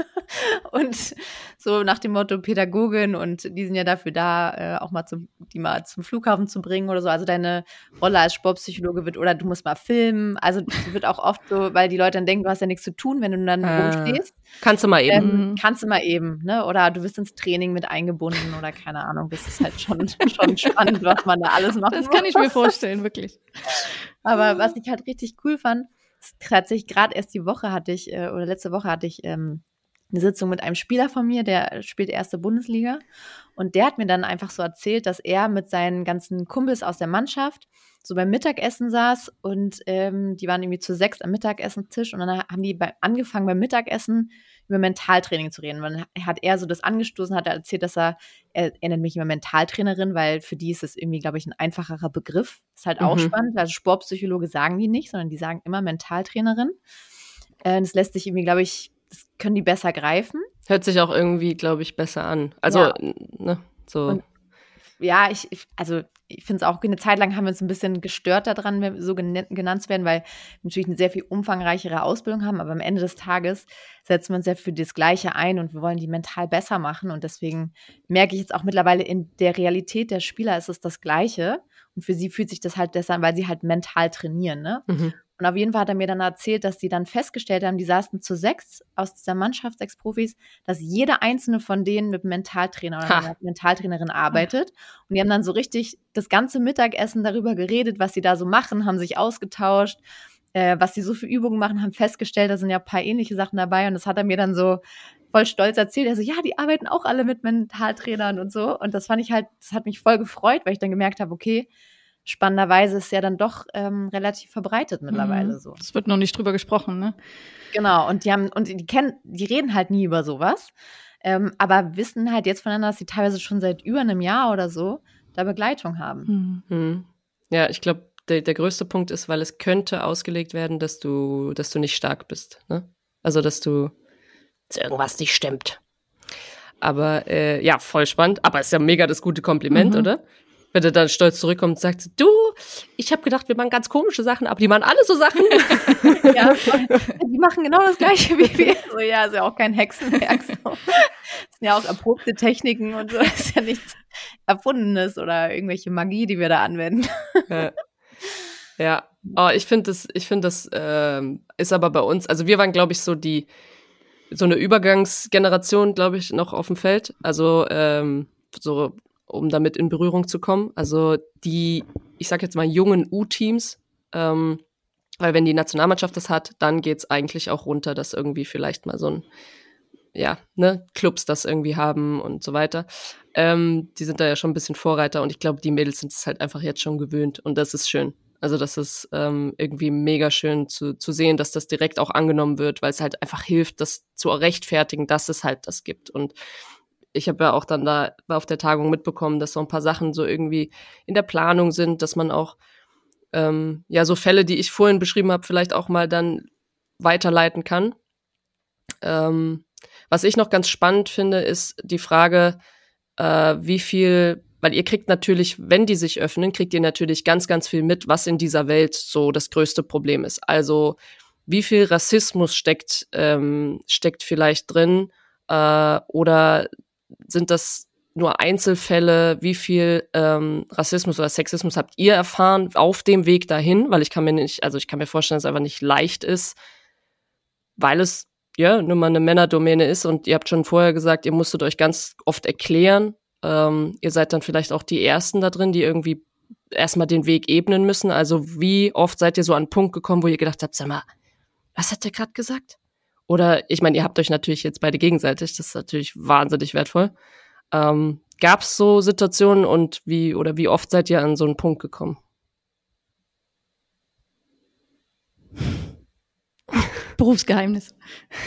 und so nach dem Motto Pädagogin und die sind ja dafür da, äh, auch mal zum, die mal zum Flughafen zu bringen oder so. Also deine Rolle als Sportpsychologe wird, oder du musst mal filmen. Also wird auch oft so, weil die Leute dann denken, du hast ja nichts zu tun, wenn du dann äh, rumstehst. Kannst du mal eben. Ähm, kannst du mal eben, ne? Oder du wirst ins Training mit eingebunden oder keine Ahnung. Das ist halt schon, schon spannend, was man da alles macht. Das kann ich mir vorstellen, wirklich. Aber was ich halt richtig cool fand, tatsächlich gerade erst die Woche hatte ich, äh, oder letzte Woche hatte ich ähm, eine Sitzung mit einem Spieler von mir, der spielt erste Bundesliga. Und der hat mir dann einfach so erzählt, dass er mit seinen ganzen Kumpels aus der Mannschaft so beim Mittagessen saß und ähm, die waren irgendwie zu sechs am Mittagessentisch und dann haben die bei, angefangen beim Mittagessen über Mentaltraining zu reden. Dann hat er so das angestoßen, hat erzählt, dass er, er, er nennt mich immer Mentaltrainerin, weil für die ist es irgendwie, glaube ich, ein einfacherer Begriff. Ist halt auch mhm. spannend. Also Sportpsychologe sagen die nicht, sondern die sagen immer Mentaltrainerin. Äh, das lässt sich irgendwie, glaube ich, das können die besser greifen. Hört sich auch irgendwie, glaube ich, besser an. Also, ja. ne, so. Und ja, ich, also ich finde es auch, eine Zeit lang haben wir uns ein bisschen gestört daran, so genannt zu werden, weil wir natürlich eine sehr viel umfangreichere Ausbildung haben, aber am Ende des Tages setzen wir uns ja für das Gleiche ein und wir wollen die mental besser machen. Und deswegen merke ich jetzt auch mittlerweile in der Realität der Spieler ist es das Gleiche. Und für sie fühlt sich das halt deshalb, weil sie halt mental trainieren. Ne? Mhm. Und auf jeden Fall hat er mir dann erzählt, dass die dann festgestellt haben, die saßen zu sechs aus dieser Mannschaft, sechs Profis, dass jeder einzelne von denen mit Mentaltrainer oder einer Mentaltrainerin arbeitet. Und die haben dann so richtig das ganze Mittagessen darüber geredet, was sie da so machen, haben sich ausgetauscht, äh, was sie so für Übungen machen, haben festgestellt, da sind ja ein paar ähnliche Sachen dabei. Und das hat er mir dann so voll stolz erzählt. Er so, ja, die arbeiten auch alle mit Mentaltrainern und so. Und das fand ich halt, das hat mich voll gefreut, weil ich dann gemerkt habe, okay, spannenderweise ist ja dann doch ähm, relativ verbreitet mittlerweile mhm. so. Es wird noch nicht drüber gesprochen, ne? Genau, und die haben, und die kennen, die reden halt nie über sowas, ähm, aber wissen halt jetzt voneinander, dass sie teilweise schon seit über einem Jahr oder so da Begleitung haben. Mhm. Ja, ich glaube, der, der größte Punkt ist, weil es könnte ausgelegt werden, dass du, dass du nicht stark bist. Ne? Also, dass du dass irgendwas nicht stimmt. Aber äh, ja, voll spannend. Aber ist ja mega das gute Kompliment, mhm. oder? Wenn er dann stolz zurückkommt und sagt, du, ich habe gedacht, wir machen ganz komische Sachen, aber die machen alle so Sachen. ja, die machen genau das gleiche wie wir. So, ja, ist ja auch kein Hexenwerk. So. Das sind ja auch erprobte Techniken und so. Das ist ja nichts Erfundenes oder irgendwelche Magie, die wir da anwenden. Ja. ja. Oh, ich finde das, ich finde das äh, ist aber bei uns, also wir waren, glaube ich, so die, so eine Übergangsgeneration, glaube ich, noch auf dem Feld. Also ähm, so um damit in Berührung zu kommen. Also die, ich sag jetzt mal, jungen U-Teams, ähm, weil wenn die Nationalmannschaft das hat, dann geht's eigentlich auch runter, dass irgendwie vielleicht mal so ein, ja, ne, Clubs das irgendwie haben und so weiter. Ähm, die sind da ja schon ein bisschen Vorreiter und ich glaube, die Mädels sind es halt einfach jetzt schon gewöhnt und das ist schön. Also das ist ähm, irgendwie mega schön zu, zu sehen, dass das direkt auch angenommen wird, weil es halt einfach hilft, das zu rechtfertigen, dass es halt das gibt. Und ich habe ja auch dann da auf der Tagung mitbekommen, dass so ein paar Sachen so irgendwie in der Planung sind, dass man auch ähm, ja so Fälle, die ich vorhin beschrieben habe, vielleicht auch mal dann weiterleiten kann. Ähm, was ich noch ganz spannend finde, ist die Frage, äh, wie viel, weil ihr kriegt natürlich, wenn die sich öffnen, kriegt ihr natürlich ganz, ganz viel mit, was in dieser Welt so das größte Problem ist. Also wie viel Rassismus steckt, ähm, steckt vielleicht drin äh, oder sind das nur Einzelfälle? Wie viel ähm, Rassismus oder Sexismus habt ihr erfahren auf dem Weg dahin? Weil ich kann mir nicht, also ich kann mir vorstellen, dass es einfach nicht leicht ist, weil es ja nur mal eine Männerdomäne ist und ihr habt schon vorher gesagt, ihr musstet euch ganz oft erklären. Ähm, ihr seid dann vielleicht auch die Ersten da drin, die irgendwie erstmal den Weg ebnen müssen. Also wie oft seid ihr so an einen Punkt gekommen, wo ihr gedacht habt, sag mal, was hat der gerade gesagt? Oder ich meine, ihr habt euch natürlich jetzt beide gegenseitig, das ist natürlich wahnsinnig wertvoll. Ähm, Gab es so Situationen und wie oder wie oft seid ihr an so einen Punkt gekommen? Berufsgeheimnis.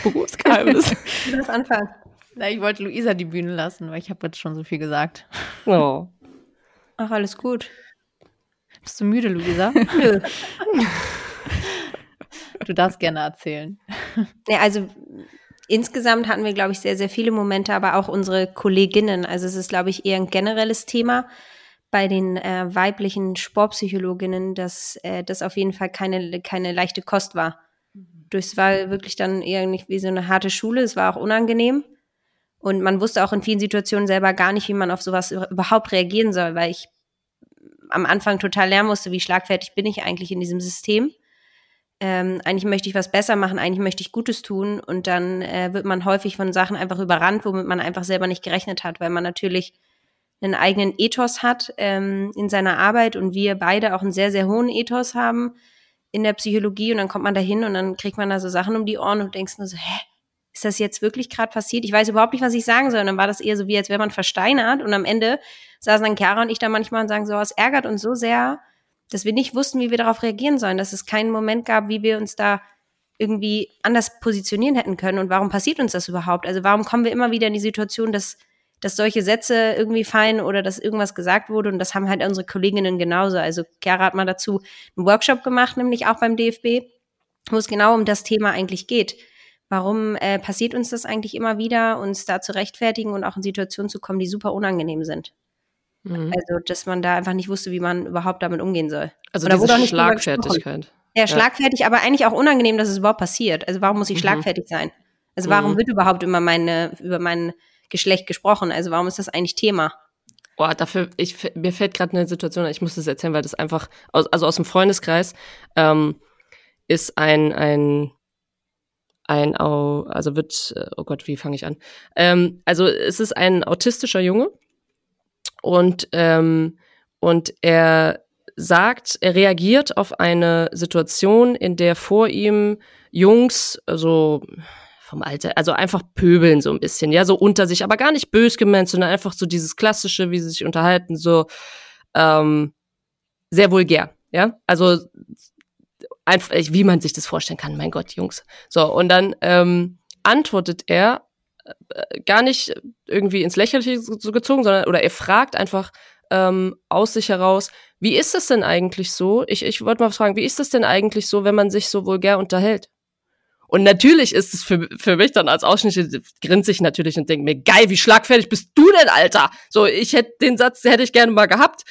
Berufsgeheimnis. das anfangen. Na, ich wollte Luisa die Bühne lassen, weil ich habe jetzt schon so viel gesagt. Oh. Ach, alles gut. Bist du müde, Luisa? Du darfst gerne erzählen. Ja, also insgesamt hatten wir, glaube ich, sehr, sehr viele Momente, aber auch unsere Kolleginnen. Also es ist, glaube ich, eher ein generelles Thema bei den äh, weiblichen Sportpsychologinnen, dass äh, das auf jeden Fall keine, keine leichte Kost war. Mhm. Es war wirklich dann eher nicht wie so eine harte Schule, es war auch unangenehm. Und man wusste auch in vielen Situationen selber gar nicht, wie man auf sowas überhaupt reagieren soll, weil ich am Anfang total lernen musste, wie schlagfertig bin ich eigentlich in diesem System. Ähm, eigentlich möchte ich was besser machen, eigentlich möchte ich Gutes tun und dann äh, wird man häufig von Sachen einfach überrannt, womit man einfach selber nicht gerechnet hat, weil man natürlich einen eigenen Ethos hat ähm, in seiner Arbeit und wir beide auch einen sehr, sehr hohen Ethos haben in der Psychologie und dann kommt man da hin und dann kriegt man da so Sachen um die Ohren und denkst nur so, hä, ist das jetzt wirklich gerade passiert? Ich weiß überhaupt nicht, was ich sagen soll. Und dann war das eher so, wie als wäre man versteinert. Und am Ende saßen dann Chiara und ich da manchmal und sagen so, es ärgert uns so sehr, dass wir nicht wussten, wie wir darauf reagieren sollen, dass es keinen Moment gab, wie wir uns da irgendwie anders positionieren hätten können. Und warum passiert uns das überhaupt? Also warum kommen wir immer wieder in die Situation, dass, dass solche Sätze irgendwie fallen oder dass irgendwas gesagt wurde? Und das haben halt unsere Kolleginnen genauso. Also Chiara hat mal dazu einen Workshop gemacht, nämlich auch beim DFB, wo es genau um das Thema eigentlich geht Warum äh, passiert uns das eigentlich immer wieder, uns da zu rechtfertigen und auch in Situationen zu kommen, die super unangenehm sind? Mhm. Also, dass man da einfach nicht wusste, wie man überhaupt damit umgehen soll. Also Oder diese Schlagfertigkeit. Ja, schlagfertig, ja. aber eigentlich auch unangenehm, dass es überhaupt passiert. Also warum muss ich mhm. schlagfertig sein? Also warum mhm. wird überhaupt immer meine, über mein Geschlecht gesprochen? Also warum ist das eigentlich Thema? Boah, dafür, ich, mir fällt gerade eine Situation, ich muss das erzählen, weil das einfach, aus, also aus dem Freundeskreis, ähm, ist ein, ein ein, also wird, äh, oh Gott, wie fange ich an? Ähm, also es ist ein autistischer Junge und, ähm, und er sagt, er reagiert auf eine Situation, in der vor ihm Jungs, also vom Alter, also einfach pöbeln so ein bisschen, ja, so unter sich, aber gar nicht bös gemeint, sondern einfach so dieses klassische, wie sie sich unterhalten, so ähm, sehr vulgär, ja, also einfach, wie man sich das vorstellen kann. Mein Gott, Jungs. So, und dann ähm, antwortet er gar nicht irgendwie ins Lächerliche gezogen, sondern oder er fragt einfach ähm, aus sich heraus, wie ist es denn eigentlich so? Ich, ich wollte mal fragen, wie ist es denn eigentlich so, wenn man sich so vulgär unterhält? Und natürlich ist es für, für mich dann als Ausschnitt, grinse ich natürlich und denke mir, geil, wie schlagfertig bist du denn, Alter? So, ich hätte den Satz, hätte ich gerne mal gehabt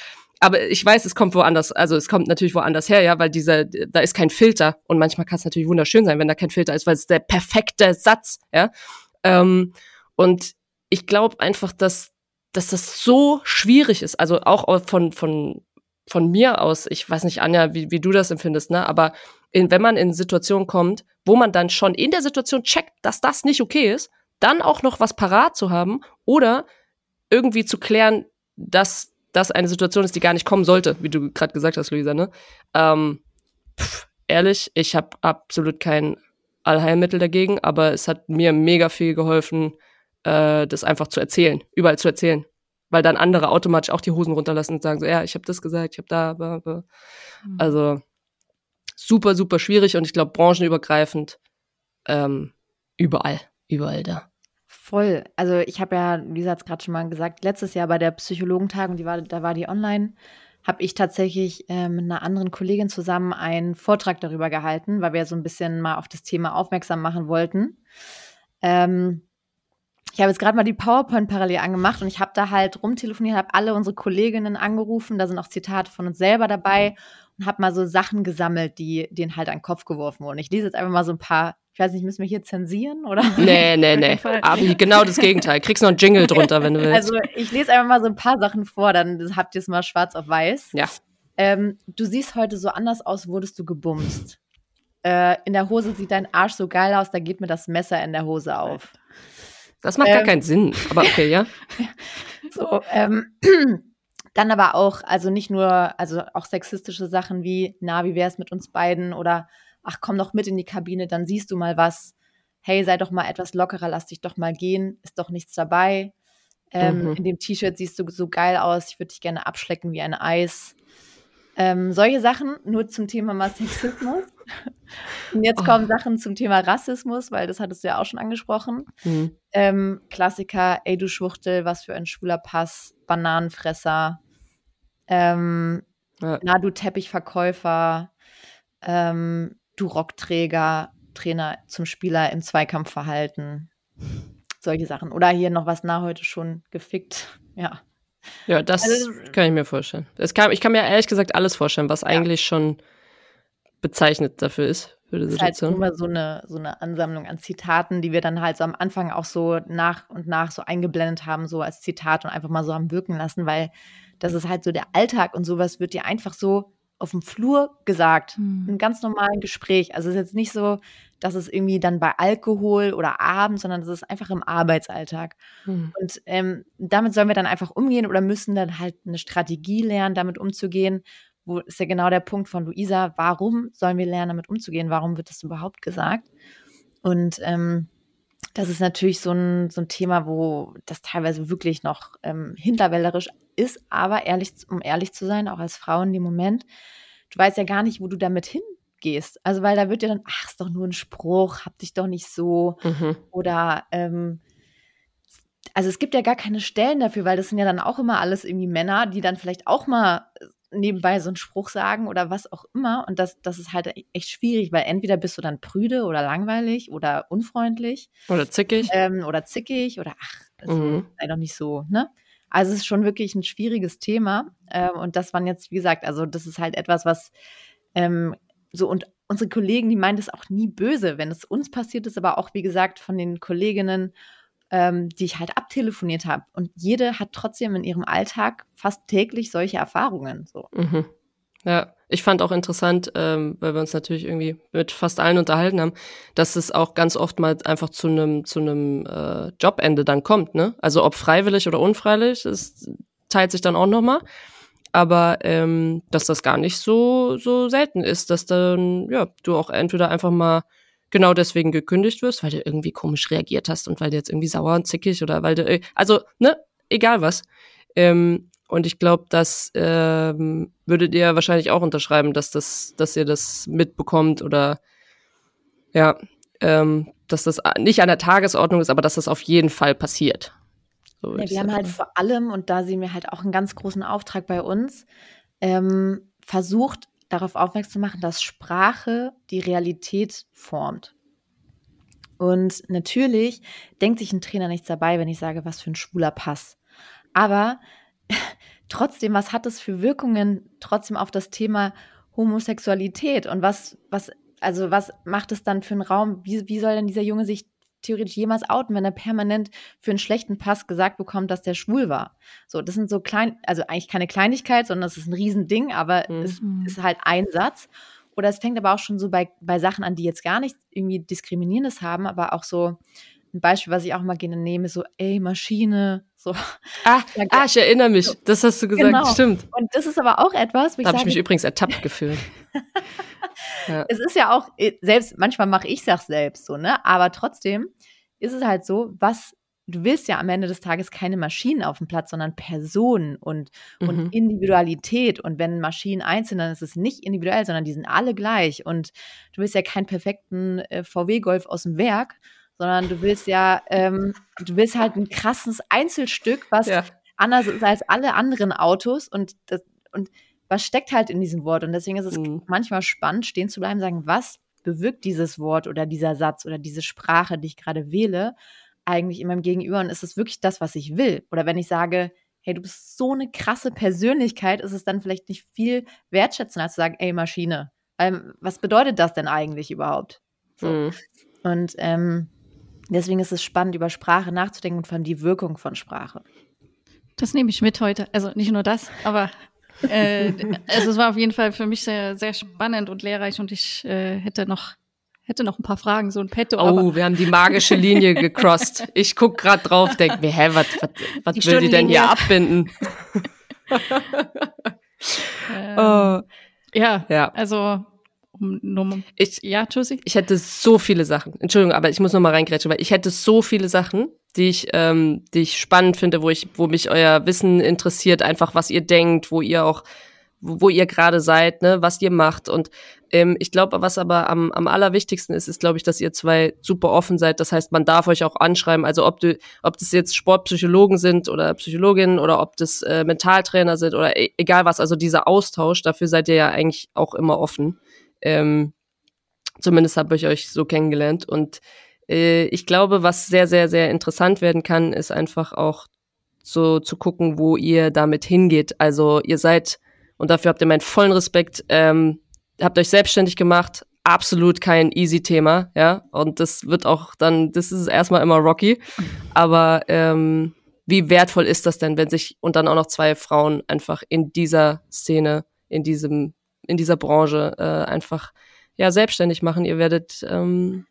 aber ich weiß, es kommt woanders, also es kommt natürlich woanders her, ja, weil dieser, da ist kein Filter und manchmal kann es natürlich wunderschön sein, wenn da kein Filter ist, weil es ist der perfekte Satz, ja. Ähm, und ich glaube einfach, dass, dass das so schwierig ist, also auch von, von, von mir aus, ich weiß nicht, Anja, wie, wie du das empfindest, ne, aber in, wenn man in Situationen kommt, wo man dann schon in der Situation checkt, dass das nicht okay ist, dann auch noch was parat zu haben oder irgendwie zu klären, dass das eine Situation ist, die gar nicht kommen sollte, wie du gerade gesagt hast, Luisa. Ne? Ähm, pff, ehrlich, ich habe absolut kein Allheilmittel dagegen, aber es hat mir mega viel geholfen, äh, das einfach zu erzählen, überall zu erzählen. Weil dann andere automatisch auch die Hosen runterlassen und sagen so, ja, ich habe das gesagt, ich habe da, blah, blah. Mhm. also super, super schwierig und ich glaube branchenübergreifend ähm, überall, überall da. Voll. Also ich habe ja, Lisa hat es gerade schon mal gesagt, letztes Jahr bei der Psychologentagung, die war, da war die online, habe ich tatsächlich äh, mit einer anderen Kollegin zusammen einen Vortrag darüber gehalten, weil wir so ein bisschen mal auf das Thema aufmerksam machen wollten. Ähm, ich habe jetzt gerade mal die PowerPoint parallel angemacht und ich habe da halt rumtelefoniert, habe alle unsere Kolleginnen angerufen, da sind auch Zitate von uns selber dabei und habe mal so Sachen gesammelt, die denen halt an den Kopf geworfen wurden. Ich lese jetzt einfach mal so ein paar ich weiß nicht, müssen wir hier zensieren oder? Nee, nee, nee. Aber genau das Gegenteil. Kriegst noch einen Jingle drunter, wenn du willst. Also ich lese einfach mal so ein paar Sachen vor, dann habt ihr es mal schwarz auf weiß. Ja. Ähm, du siehst heute so anders aus, wurdest du gebumst. Äh, in der Hose sieht dein Arsch so geil aus, da geht mir das Messer in der Hose auf. Das macht ähm, gar keinen Sinn, aber okay, ja. so, ähm, dann aber auch, also nicht nur, also auch sexistische Sachen wie, na, wie wäre es mit uns beiden oder ach komm doch mit in die Kabine, dann siehst du mal was. Hey, sei doch mal etwas lockerer, lass dich doch mal gehen, ist doch nichts dabei. Ähm, mhm. In dem T-Shirt siehst du so geil aus, ich würde dich gerne abschlecken wie ein Eis. Ähm, solche Sachen nur zum Thema mal Sexismus. Und jetzt oh. kommen Sachen zum Thema Rassismus, weil das hattest du ja auch schon angesprochen. Mhm. Ähm, Klassiker, ey du Schwuchtel, was für ein schwuler Pass, Bananenfresser, ähm, ja. na du Teppichverkäufer, ähm, du Rockträger, Trainer zum Spieler im Zweikampfverhalten. Solche Sachen. Oder hier noch was nach heute schon gefickt. Ja. Ja, das also, kann ich mir vorstellen. Es kann, ich kann mir ehrlich gesagt alles vorstellen, was ja. eigentlich schon bezeichnet dafür ist. für die Das ist halt Situation. immer so eine, so eine Ansammlung an Zitaten, die wir dann halt so am Anfang auch so nach und nach so eingeblendet haben, so als Zitat und einfach mal so haben wirken lassen, weil das ist halt so der Alltag und sowas wird dir einfach so auf dem Flur gesagt, Hm. im ganz normalen Gespräch. Also es ist jetzt nicht so, dass es irgendwie dann bei Alkohol oder abends, sondern es ist einfach im Arbeitsalltag. Hm. Und ähm, damit sollen wir dann einfach umgehen oder müssen dann halt eine Strategie lernen, damit umzugehen. Wo ist ja genau der Punkt von Luisa, warum sollen wir lernen, damit umzugehen? Warum wird das überhaupt gesagt? Und ähm, das ist natürlich so ein, so ein Thema, wo das teilweise wirklich noch ähm, hinterwäldlerisch ist, aber ehrlich, um ehrlich zu sein, auch als Frau in dem Moment, du weißt ja gar nicht, wo du damit hingehst. Also, weil da wird dir dann, ach, ist doch nur ein Spruch, hab dich doch nicht so. Mhm. Oder ähm, also es gibt ja gar keine Stellen dafür, weil das sind ja dann auch immer alles irgendwie Männer, die dann vielleicht auch mal nebenbei so einen Spruch sagen oder was auch immer. Und das, das ist halt echt schwierig, weil entweder bist du dann prüde oder langweilig oder unfreundlich Oder zickig. ähm, oder zickig oder ach, also, Mhm. sei doch nicht so, ne? Also es ist schon wirklich ein schwieriges Thema. Ähm, und das waren jetzt, wie gesagt, also das ist halt etwas, was ähm, so und unsere Kollegen, die meinen das auch nie böse, wenn es uns passiert ist, aber auch, wie gesagt, von den Kolleginnen, ähm, die ich halt abtelefoniert habe. Und jede hat trotzdem in ihrem Alltag fast täglich solche Erfahrungen. So. Mhm. Ja, ich fand auch interessant, ähm, weil wir uns natürlich irgendwie mit fast allen unterhalten haben, dass es auch ganz oft mal einfach zu einem zu einem äh, Jobende dann kommt, ne? Also ob freiwillig oder unfreiwillig, das teilt sich dann auch noch mal. Aber ähm, dass das gar nicht so so selten ist, dass dann ja du auch entweder einfach mal genau deswegen gekündigt wirst, weil du irgendwie komisch reagiert hast und weil du jetzt irgendwie sauer und zickig oder weil du äh, also ne egal was. Ähm, und ich glaube, das ähm, würdet ihr wahrscheinlich auch unterschreiben, dass das, dass ihr das mitbekommt oder ja, ähm, dass das nicht an der Tagesordnung ist, aber dass das auf jeden Fall passiert. So Ja, wir haben halt vor allem, und da sehen wir halt auch einen ganz großen Auftrag bei uns, ähm, versucht, darauf aufmerksam zu machen, dass Sprache die Realität formt. Und natürlich denkt sich ein Trainer nichts dabei, wenn ich sage, was für ein schwuler Pass. Aber trotzdem, was hat das für Wirkungen trotzdem auf das Thema Homosexualität? Und was, was, also was macht es dann für einen Raum? Wie, wie soll denn dieser Junge sich theoretisch jemals outen, wenn er permanent für einen schlechten Pass gesagt bekommt, dass der schwul war? So, das sind so klein, also eigentlich keine Kleinigkeit, sondern es ist ein Riesending, aber Mhm. es ist halt ein Satz. Oder es fängt aber auch schon so bei, bei Sachen an, die jetzt gar nicht irgendwie Diskriminierendes haben, aber auch so ein Beispiel, was ich auch mal gerne nehme, ist so, ey, Maschine, so. Ah, Ja, ah, ich erinnere mich. Das hast du gesagt, Genau. stimmt. Und das ist aber auch etwas, wo ich Da habe ich mich übrigens ertappt gefühlt. ja. es ist ja auch, äh, selbst, manchmal mache ich es selbst so, ne? Aber trotzdem ist es halt so, was, du willst ja am Ende des Tages keine Maschinen auf dem Platz, sondern Personen und, Mhm. und Individualität. Und wenn Maschinen einzeln, dann ist es nicht individuell, sondern die sind alle gleich. Und du willst ja keinen perfekten äh, VW-Golf aus dem Werk, sondern du willst ja, ähm, du willst halt ein krasses Einzelstück, was Ja. anders ist als alle anderen Autos. Und das, und was steckt halt in diesem Wort? Und deswegen ist es Mhm. manchmal spannend, stehen zu bleiben, sagen, was bewirkt dieses Wort oder dieser Satz oder diese Sprache, die ich gerade wähle, eigentlich in meinem Gegenüber und ist es wirklich das, was ich will? Oder wenn ich sage, hey, du bist so eine krasse Persönlichkeit, ist es dann vielleicht nicht viel wertschätzender als zu sagen, ey, Maschine. Ähm, was bedeutet das denn eigentlich überhaupt? So. Mhm. Und ähm, deswegen ist es spannend, über Sprache nachzudenken und vor allem die Wirkung von Sprache. Das nehme ich mit heute. Also nicht nur das, aber äh, also es war auf jeden Fall für mich sehr, sehr spannend und lehrreich und ich äh, hätte noch hätte noch ein paar Fragen, so ein Petto. aber, Oh, wir haben die magische Linie gecrossed. Ich guck grad drauf, denk mir, hä, was, was, was Die will die denn hier abbinden? ähm, Oh. ja, Ja, also um, nur, ich, ja, Josie? ich hätte so viele Sachen. Entschuldigung, aber ich muss noch mal reingrätschen, weil ich hätte so viele Sachen, die ich, ähm, die ich spannend finde, wo ich, wo mich euer Wissen interessiert, einfach was ihr denkt, wo ihr auch, wo, wo ihr gerade seid, ne, was ihr macht. Und ähm, ich glaube, was aber am, am allerwichtigsten ist, ist, glaube ich, dass ihr zwei super offen seid. Das heißt, man darf euch auch anschreiben. Also ob du, ob das jetzt Sportpsychologen sind oder Psychologinnen oder ob das äh, Mentaltrainer sind oder e egal was. Also dieser Austausch, dafür seid ihr ja eigentlich auch immer offen. Ähm, zumindest habe ich euch so kennengelernt. Und äh, ich glaube, was sehr, sehr, sehr interessant werden kann, ist einfach auch so zu gucken, wo ihr damit hingeht. Also ihr seid, und dafür habt ihr meinen vollen Respekt, ähm, habt euch selbstständig gemacht, absolut kein easy Thema, ja. Und das wird auch dann, das ist erstmal immer rocky. Aber ähm, wie wertvoll ist das denn, wenn sich und dann auch noch zwei Frauen einfach in dieser Szene, in diesem, in dieser Branche äh, einfach ja selbstständig machen. Ihr werdet ähm,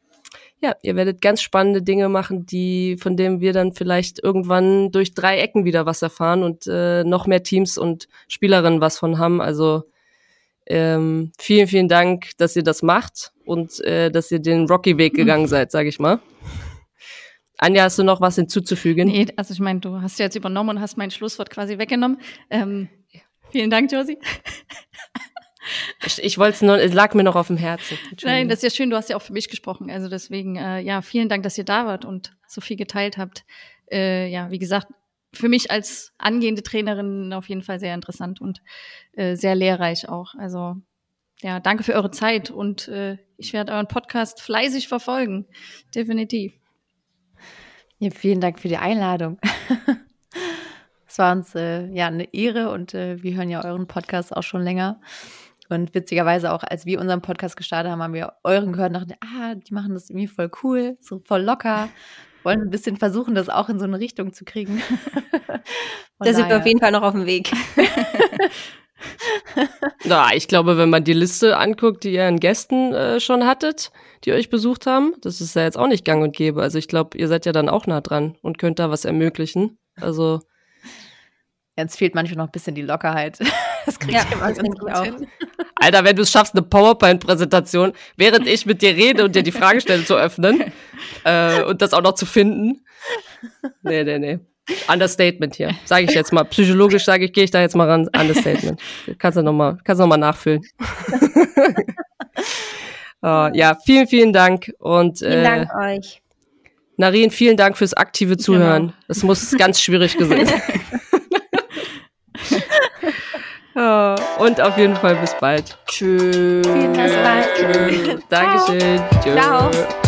ja, ihr werdet ganz spannende Dinge machen, die von denen wir dann vielleicht irgendwann durch drei Ecken wieder was erfahren und äh, noch mehr Teams und Spielerinnen was von haben. Also ähm, vielen, vielen Dank, dass ihr das macht und äh, dass ihr den Rocky-Weg gegangen seid, sage ich mal. Anja, hast du noch was hinzuzufügen? Nee, also ich meine, du hast ja jetzt übernommen und hast mein Schlusswort quasi weggenommen. Ähm, vielen Dank, Josie. Ich, ich wollte es nur, es lag mir noch auf dem Herzen. Nein, das ist ja schön, du hast ja auch für mich gesprochen. Also deswegen, äh, ja, vielen Dank, dass ihr da wart und so viel geteilt habt. Äh, ja, wie gesagt, für mich als angehende Trainerin auf jeden Fall sehr interessant und äh, sehr lehrreich auch. Also ja, danke für eure Zeit und äh, ich werde euren Podcast fleißig verfolgen. Definitiv. Ja, vielen Dank für die Einladung. Es war uns äh, ja eine Ehre und äh, wir hören ja euren Podcast auch schon länger. Und witzigerweise auch, als wir unseren Podcast gestartet haben, haben wir euren gehört und dachten, ah, die machen das irgendwie voll cool, so voll locker. Wollen ein bisschen versuchen, das auch in so eine Richtung zu kriegen. da sind wir auf jeden Fall noch auf dem Weg. Na, ich glaube, wenn man die Liste anguckt, die ihr an Gästen äh, schon hattet, die euch besucht haben, das ist ja jetzt auch nicht gang und gäbe. Also ich glaube, ihr seid ja dann auch nah dran und könnt da was ermöglichen. Also Jetzt fehlt manchmal noch ein bisschen die Lockerheit. Das kriegt ja, immer ganz gut auch. Hin. Alter, wenn du es schaffst, eine PowerPoint-Präsentation, während ich mit dir rede und dir die Fragestelle zu öffnen äh, und das auch noch zu finden. Nee, nee, nee. Understatement hier. Sage ich jetzt mal. Psychologisch sage ich, gehe ich da jetzt mal ran. Understatement. Kannst du nochmal, kannst du noch mal nachfüllen. uh, ja, vielen, vielen Dank und vielen äh, Dank euch. Narin, vielen Dank fürs aktive Zuhören. Genau. Das muss ganz schwierig gewesen Oh, und auf jeden Fall bis bald. Tschüss. Bis bald. Tschüss. Dankeschön. Ciao. Ciao.